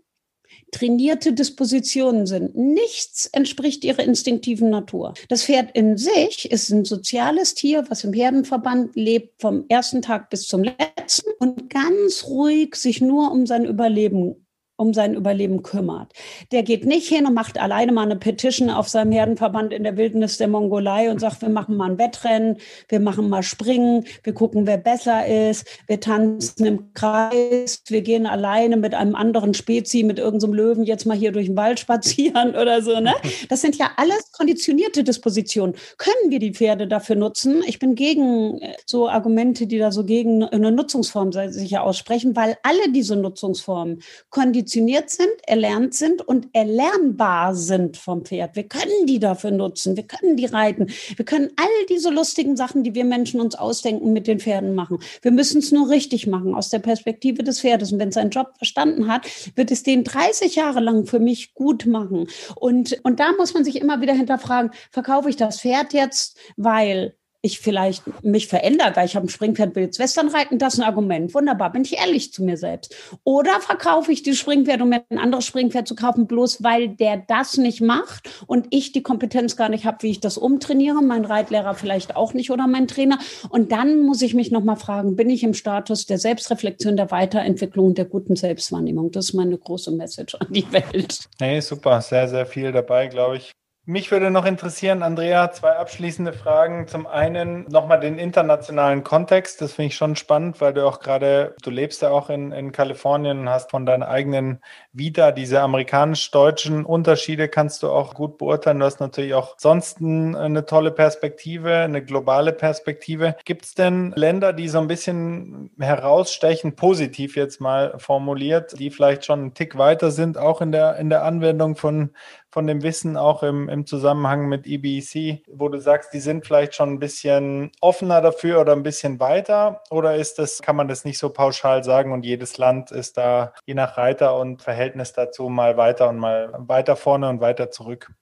trainierte Dispositionen sind. Nichts entspricht ihrer instinktiven Natur. Das Pferd in sich ist ein soziales Tier, was im Herdenverband lebt, vom ersten Tag bis zum letzten und ganz ruhig sich nur um sein Überleben um sein Überleben kümmert. Der geht nicht hin und macht alleine mal eine Petition auf seinem Herdenverband in der Wildnis der Mongolei und sagt, wir machen mal ein Wettrennen, wir machen mal Springen, wir gucken, wer besser ist, wir tanzen im Kreis, wir gehen alleine mit einem anderen Spezi, mit irgendeinem Löwen jetzt mal hier durch den Wald spazieren oder so. Ne? Das sind ja alles konditionierte Dispositionen. Können wir die Pferde dafür nutzen? Ich bin gegen äh, so Argumente, die da so gegen eine Nutzungsform sich ja aussprechen, weil alle diese Nutzungsformen konditioniert konditioniert sind, erlernt sind und erlernbar sind vom Pferd. Wir können die dafür nutzen, wir können die reiten, wir können all diese lustigen Sachen, die wir Menschen uns ausdenken, mit den Pferden machen. Wir müssen es nur richtig machen aus der Perspektive des Pferdes. Und wenn es seinen Job verstanden hat, wird es den 30 Jahre lang für mich gut machen. Und, und da muss man sich immer wieder hinterfragen, verkaufe ich das Pferd jetzt, weil ich vielleicht mich verändert, weil ich habe ein Springpferd, will jetzt Western reiten, das ist ein Argument. Wunderbar, bin ich ehrlich zu mir selbst. Oder verkaufe ich die Springpferd, um mir ein anderes Springpferd zu kaufen, bloß weil der das nicht macht und ich die Kompetenz gar nicht habe, wie ich das umtrainiere, mein Reitlehrer vielleicht auch nicht oder mein Trainer. Und dann muss ich mich nochmal fragen, bin ich im Status der Selbstreflexion, der Weiterentwicklung, der guten Selbstwahrnehmung? Das ist meine große Message an die Welt. Nee, super, sehr, sehr viel dabei, glaube ich. Mich würde noch interessieren, Andrea, zwei abschließende Fragen. Zum einen nochmal den internationalen Kontext. Das finde ich schon spannend, weil du auch gerade, du lebst ja auch in, in Kalifornien und hast von deinen eigenen Vita diese amerikanisch-deutschen Unterschiede kannst du auch gut beurteilen. Du hast natürlich auch sonst eine tolle Perspektive, eine globale Perspektive. Gibt es denn Länder, die so ein bisschen herausstechen, positiv jetzt mal formuliert, die vielleicht schon einen Tick weiter sind, auch in der, in der Anwendung von von dem Wissen auch im, im Zusammenhang mit EBC, wo du sagst, die sind vielleicht schon ein bisschen offener dafür oder ein bisschen weiter? Oder ist das, kann man das nicht so pauschal sagen und jedes Land ist da je nach Reiter und Verhältnis dazu mal weiter und mal weiter vorne und weiter zurück?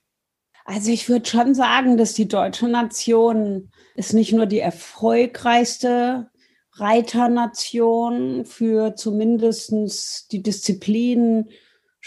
Also ich würde schon sagen, dass die deutsche Nation ist nicht nur die erfolgreichste Reiternation für zumindest die Disziplin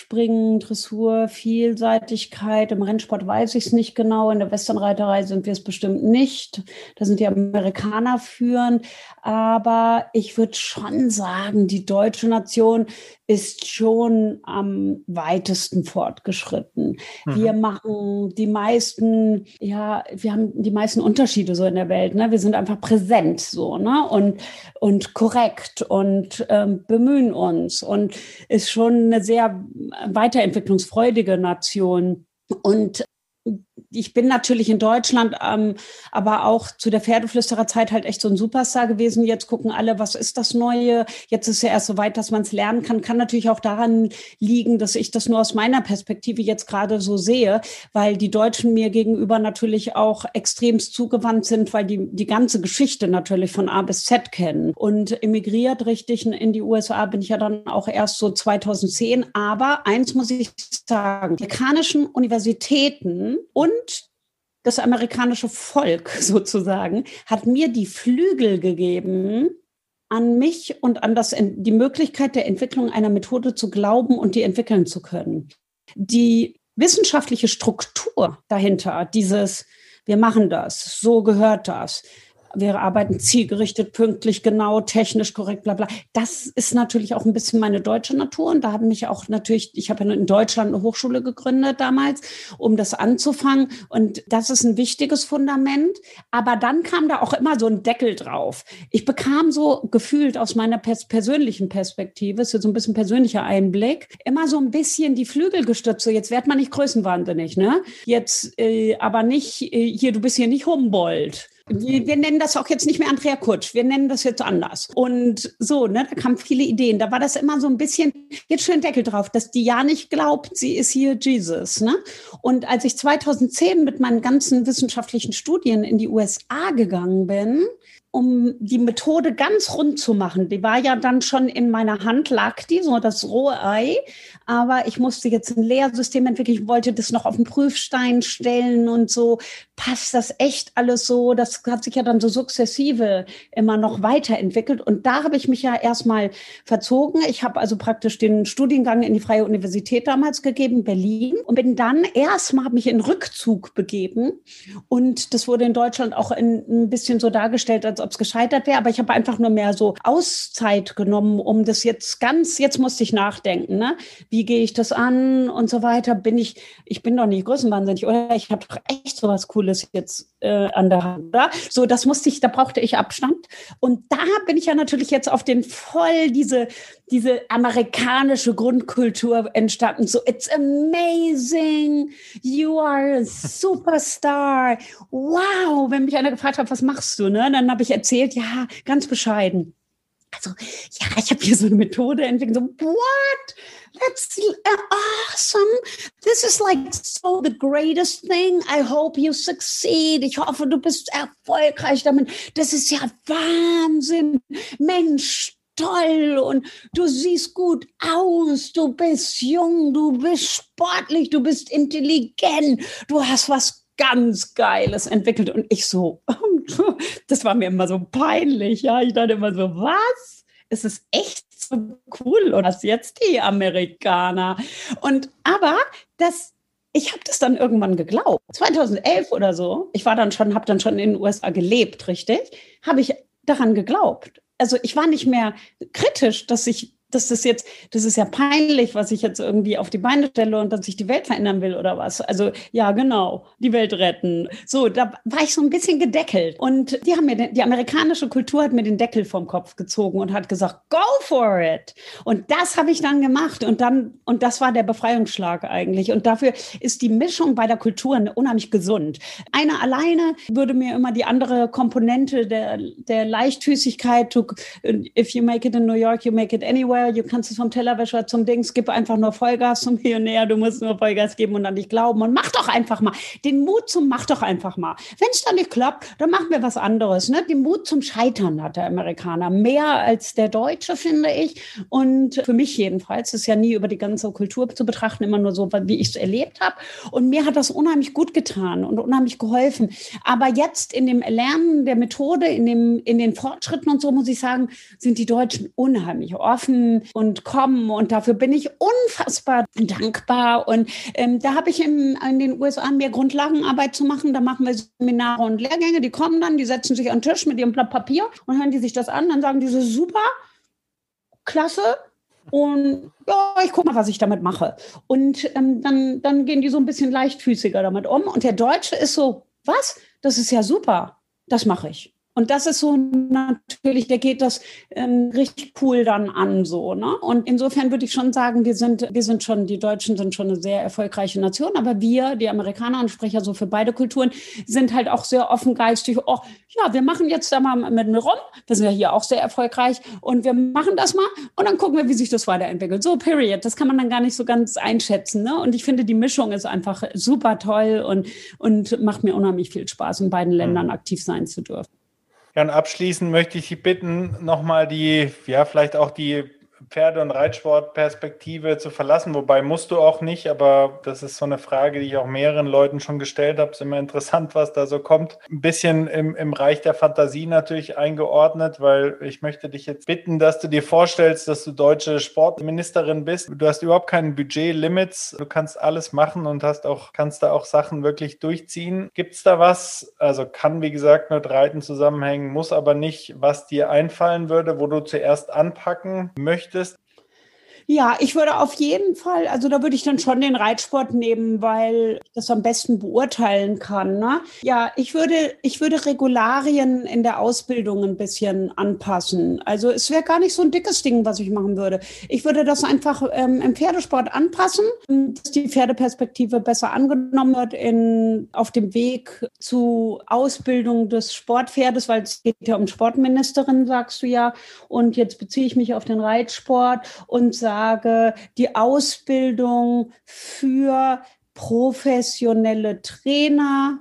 Springen, Dressur, Vielseitigkeit. Im Rennsport weiß ich es nicht genau. In der Westernreiterei sind wir es bestimmt nicht. Da sind die Amerikaner führend. Aber ich würde schon sagen, die deutsche Nation ist schon am weitesten fortgeschritten. Mhm. Wir machen die meisten, ja, wir haben die meisten Unterschiede so in der Welt. Ne? Wir sind einfach präsent so, ne? Und, und korrekt und ähm, bemühen uns und ist schon eine sehr weiterentwicklungsfreudige Nation. Und ich bin natürlich in Deutschland, ähm, aber auch zu der Pferdeflüstererzeit halt echt so ein Superstar gewesen. Jetzt gucken alle, was ist das Neue? Jetzt ist ja erst so weit, dass man es lernen kann. Kann natürlich auch daran liegen, dass ich das nur aus meiner Perspektive jetzt gerade so sehe, weil die Deutschen mir gegenüber natürlich auch extremst zugewandt sind, weil die die ganze Geschichte natürlich von A bis Z kennen. Und emigriert richtig in die USA bin ich ja dann auch erst so 2010. Aber eins muss ich sagen, die amerikanischen Universitäten und das amerikanische Volk sozusagen hat mir die Flügel gegeben, an mich und an das, die Möglichkeit der Entwicklung einer Methode zu glauben und die entwickeln zu können. Die wissenschaftliche Struktur dahinter, dieses, wir machen das, so gehört das, wir arbeiten zielgerichtet, pünktlich, genau, technisch korrekt, bla bla. Das ist natürlich auch ein bisschen meine deutsche Natur. Und da haben mich auch natürlich, ich habe ja in Deutschland eine Hochschule gegründet damals, um das anzufangen. Und das ist ein wichtiges Fundament. Aber dann kam da auch immer so ein Deckel drauf. Ich bekam so gefühlt aus meiner pers persönlichen Perspektive, ist jetzt so ein bisschen persönlicher Einblick, immer so ein bisschen die Flügel gestützt. So, jetzt wird man nicht größenwahnsinnig, ne? Jetzt äh, aber nicht, äh, hier, du bist hier nicht Humboldt wir, wir, nennen das auch jetzt nicht mehr Andrea Kutsch, wir nennen das jetzt anders. Und so, ne, da kamen viele Ideen. Da war das immer so ein bisschen, jetzt schön Deckel drauf, dass die ja nicht glaubt, sie ist hier Jesus. Ne? Und als ich 2010 mit meinen ganzen wissenschaftlichen Studien in die USA gegangen bin, um die Methode ganz rund zu machen. Die war ja dann schon in meiner Hand, lag die, so das rohe Ei. Aber ich musste jetzt ein Lehrsystem entwickeln. Ich wollte das noch auf den Prüfstein stellen und so. Passt das echt alles so? Das hat sich ja dann so sukzessive immer noch weiterentwickelt. Und da habe ich mich ja erstmal verzogen. Ich habe also praktisch den Studiengang in die Freie Universität damals gegeben, Berlin. Und bin dann erstmal mich in Rückzug begeben. Und das wurde in Deutschland auch in, ein bisschen so dargestellt, als ob es gescheitert wäre, aber ich habe einfach nur mehr so Auszeit genommen, um das jetzt ganz, jetzt musste ich nachdenken, ne? Wie gehe ich das an und so weiter? Bin ich, ich bin doch nicht größenwahnsinnig, oder? Ich habe doch echt so was Cooles jetzt äh, an der Hand, oder? So, das musste ich, da brauchte ich Abstand. Und da bin ich ja natürlich jetzt auf den voll diese, diese amerikanische Grundkultur entstanden. So, it's amazing. You are a superstar. Wow. Wenn mich einer gefragt hat, was machst du, ne? Dann habe ich erzählt, ja, ganz bescheiden. Also, ja, ich habe hier so eine Methode entwickelt. So, what? That's awesome. This is like so the greatest thing. I hope you succeed. Ich hoffe, du bist erfolgreich damit. Das ist ja Wahnsinn. Mensch, toll und du siehst gut aus, du bist jung, du bist sportlich, du bist intelligent, du hast was ganz Geiles entwickelt. Und ich so, das war mir immer so peinlich. Ja, ich dachte immer so, was? Ist es echt so cool? Oder was jetzt die Amerikaner? Und aber das ich habe das dann irgendwann geglaubt. 2011 oder so, ich war dann schon, habe dann schon in den USA gelebt, richtig, habe ich daran geglaubt. Also ich war nicht mehr kritisch, dass ich dass das jetzt, das ist ja peinlich, was ich jetzt irgendwie auf die Beine stelle und dass ich die Welt verändern will oder was. Also ja, genau, die Welt retten. So, da war ich so ein bisschen gedeckelt. Und die haben mir, den, die amerikanische Kultur hat mir den Deckel vom Kopf gezogen und hat gesagt, go for it. Und das habe ich dann gemacht und dann, und das war der Befreiungsschlag eigentlich. Und dafür ist die Mischung bei der Kultur unheimlich gesund. Eine alleine würde mir immer die andere Komponente der, der Leichtfüßigkeit, if you make it in New York, you make it anywhere Millionär, du kannst es vom Tellerwäscher zum Dings, gib einfach nur Vollgas zum Millionär, du musst nur Vollgas geben und an dich glauben und mach doch einfach mal. Den Mut zum mach doch einfach mal. Wenn es dann nicht klappt, dann machen wir was anderes. Ne? Den Mut zum Scheitern hat der Amerikaner mehr als der Deutsche, finde ich. Und für mich jedenfalls ist ja nie über die ganze Kultur zu betrachten, immer nur so, wie ich es erlebt habe. Und mir hat das unheimlich gut getan und unheimlich geholfen. Aber jetzt in dem Erlernen der Methode, in, dem, in den Fortschritten und so, muss ich sagen, sind die Deutschen unheimlich offen und kommen. Und dafür bin ich unfassbar dankbar. Und ähm, da habe ich in, in den USA mehr Grundlagenarbeit zu machen. Da machen wir Seminare und Lehrgänge. Die kommen dann, die setzen sich an den Tisch mit ihrem Blatt Papier und hören die sich das an. Dann sagen die so, super, klasse, und ja, ich gucke mal, was ich damit mache. Und ähm, dann, dann gehen die so ein bisschen leichtfüßiger damit um. Und der Deutsche ist so, was? Das ist ja super. Das mache ich. Und das ist so natürlich, der geht das ähm, richtig cool dann an, so, ne? Und insofern würde ich schon sagen, wir sind, wir sind schon, die Deutschen sind schon eine sehr erfolgreiche Nation, aber wir, die Amerikaner und Sprecher so für beide Kulturen, sind halt auch sehr offengeistig. Oh, ja, wir machen jetzt da mal mit mir rum. Wir sind ja hier auch sehr erfolgreich und wir machen das mal und dann gucken wir, wie sich das weiterentwickelt. So, period. Das kann man dann gar nicht so ganz einschätzen, ne? Und ich finde, die Mischung ist einfach super toll und, und macht mir unheimlich viel Spaß, in beiden Ländern mhm. aktiv sein zu dürfen. Ja, und abschließend möchte ich Sie bitten, nochmal die, ja, vielleicht auch die Pferde- und Reitsportperspektive zu verlassen. Wobei musst du auch nicht, aber das ist so eine Frage, die ich auch mehreren Leuten schon gestellt habe. Ist immer interessant, was da so kommt. Ein bisschen im, im Reich der Fantasie natürlich eingeordnet, weil ich möchte dich jetzt bitten, dass du dir vorstellst, dass du deutsche Sportministerin bist. Du hast überhaupt keinen Budgetlimits. Du kannst alles machen und hast auch, kannst da auch Sachen wirklich durchziehen. Gibt es da was? Also kann, wie gesagt, mit Reiten zusammenhängen, muss aber nicht, was dir einfallen würde, wo du zuerst anpacken möchtest möchtest? Ja, ich würde auf jeden Fall, also da würde ich dann schon den Reitsport nehmen, weil ich das am besten beurteilen kann. Ne? Ja, ich würde, ich würde Regularien in der Ausbildung ein bisschen anpassen. Also es wäre gar nicht so ein dickes Ding, was ich machen würde. Ich würde das einfach ähm, im Pferdesport anpassen, dass die Pferdeperspektive besser angenommen wird in, auf dem Weg zu Ausbildung des Sportpferdes, weil es geht ja um Sportministerin, sagst du ja. Und jetzt beziehe ich mich auf den Reitsport und sage, sage, die Ausbildung für professionelle Trainer,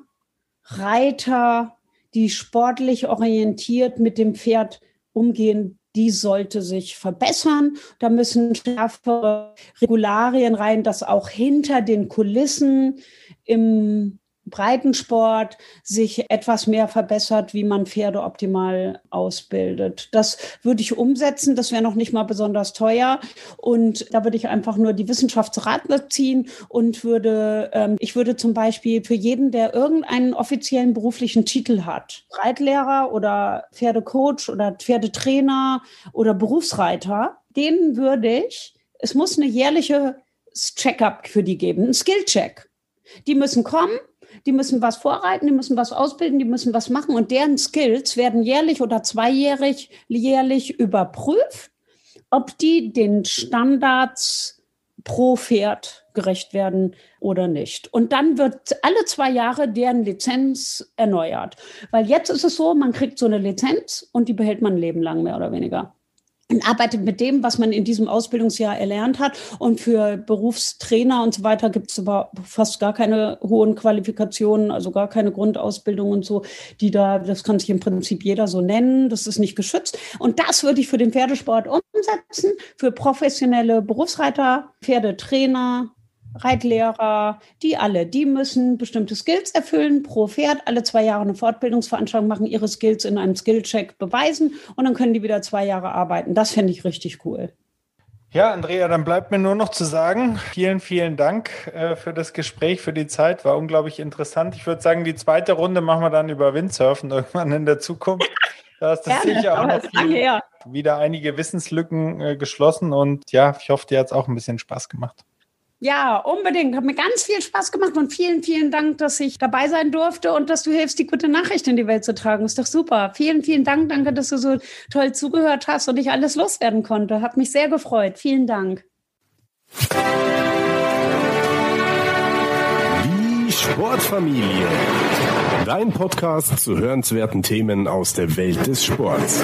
Reiter, die sportlich orientiert mit dem Pferd umgehen, die sollte sich verbessern. Da müssen schärfere Regularien rein, dass auch hinter den Kulissen im Breitensport sich etwas mehr verbessert, wie man Pferde optimal ausbildet. Das würde ich umsetzen. Das wäre noch nicht mal besonders teuer. Und da würde ich einfach nur die Wissenschaftsratler ziehen und würde, ähm, ich würde zum Beispiel für jeden, der irgendeinen offiziellen beruflichen Titel hat, Reitlehrer oder Pferdecoach oder Pferdetrainer oder Berufsreiter, denen würde ich, es muss eine jährliche Check-up für die geben, ein Skill-Check. Die müssen kommen, die müssen was vorreiten, die müssen was ausbilden, die müssen was machen und deren Skills werden jährlich oder zweijährig jährlich überprüft, ob die den Standards pro Pferd gerecht werden oder nicht. Und dann wird alle zwei Jahre deren Lizenz erneuert. Weil jetzt ist es so, man kriegt so eine Lizenz und die behält man ein Leben lang mehr oder weniger und arbeitet mit dem, was man in diesem Ausbildungsjahr erlernt hat. Und für Berufstrainer und so weiter gibt es aber fast gar keine hohen Qualifikationen, also gar keine Grundausbildung und so, die da, das kann sich im Prinzip jeder so nennen, das ist nicht geschützt. Und das würde ich für den Pferdesport umsetzen, für professionelle Berufsreiter, Pferdetrainer, Reitlehrer, die alle, die müssen bestimmte Skills erfüllen pro Pferd, alle zwei Jahre eine Fortbildungsveranstaltung machen, ihre Skills in einem Skillcheck beweisen und dann können die wieder zwei Jahre arbeiten. Das fände ich richtig cool. Ja, Andrea, dann bleibt mir nur noch zu sagen, vielen, vielen Dank äh, für das Gespräch, für die Zeit. War unglaublich interessant. Ich würde sagen, die zweite Runde machen wir dann über Windsurfen irgendwann in der Zukunft. Da ist das sicher auch noch viel, wieder einige Wissenslücken äh, geschlossen und ja, ich hoffe, dir hat es auch ein bisschen Spaß gemacht. Ja, unbedingt. Hat mir ganz viel Spaß gemacht und vielen, vielen Dank, dass ich dabei sein durfte und dass du hilfst, die gute Nachricht in die Welt zu tragen. Ist doch super. Vielen, vielen Dank. Danke, dass du so toll zugehört hast und ich alles loswerden konnte. Hat mich sehr gefreut. Vielen Dank. Die Sportfamilie. Dein Podcast zu hörenswerten Themen aus der Welt des Sports.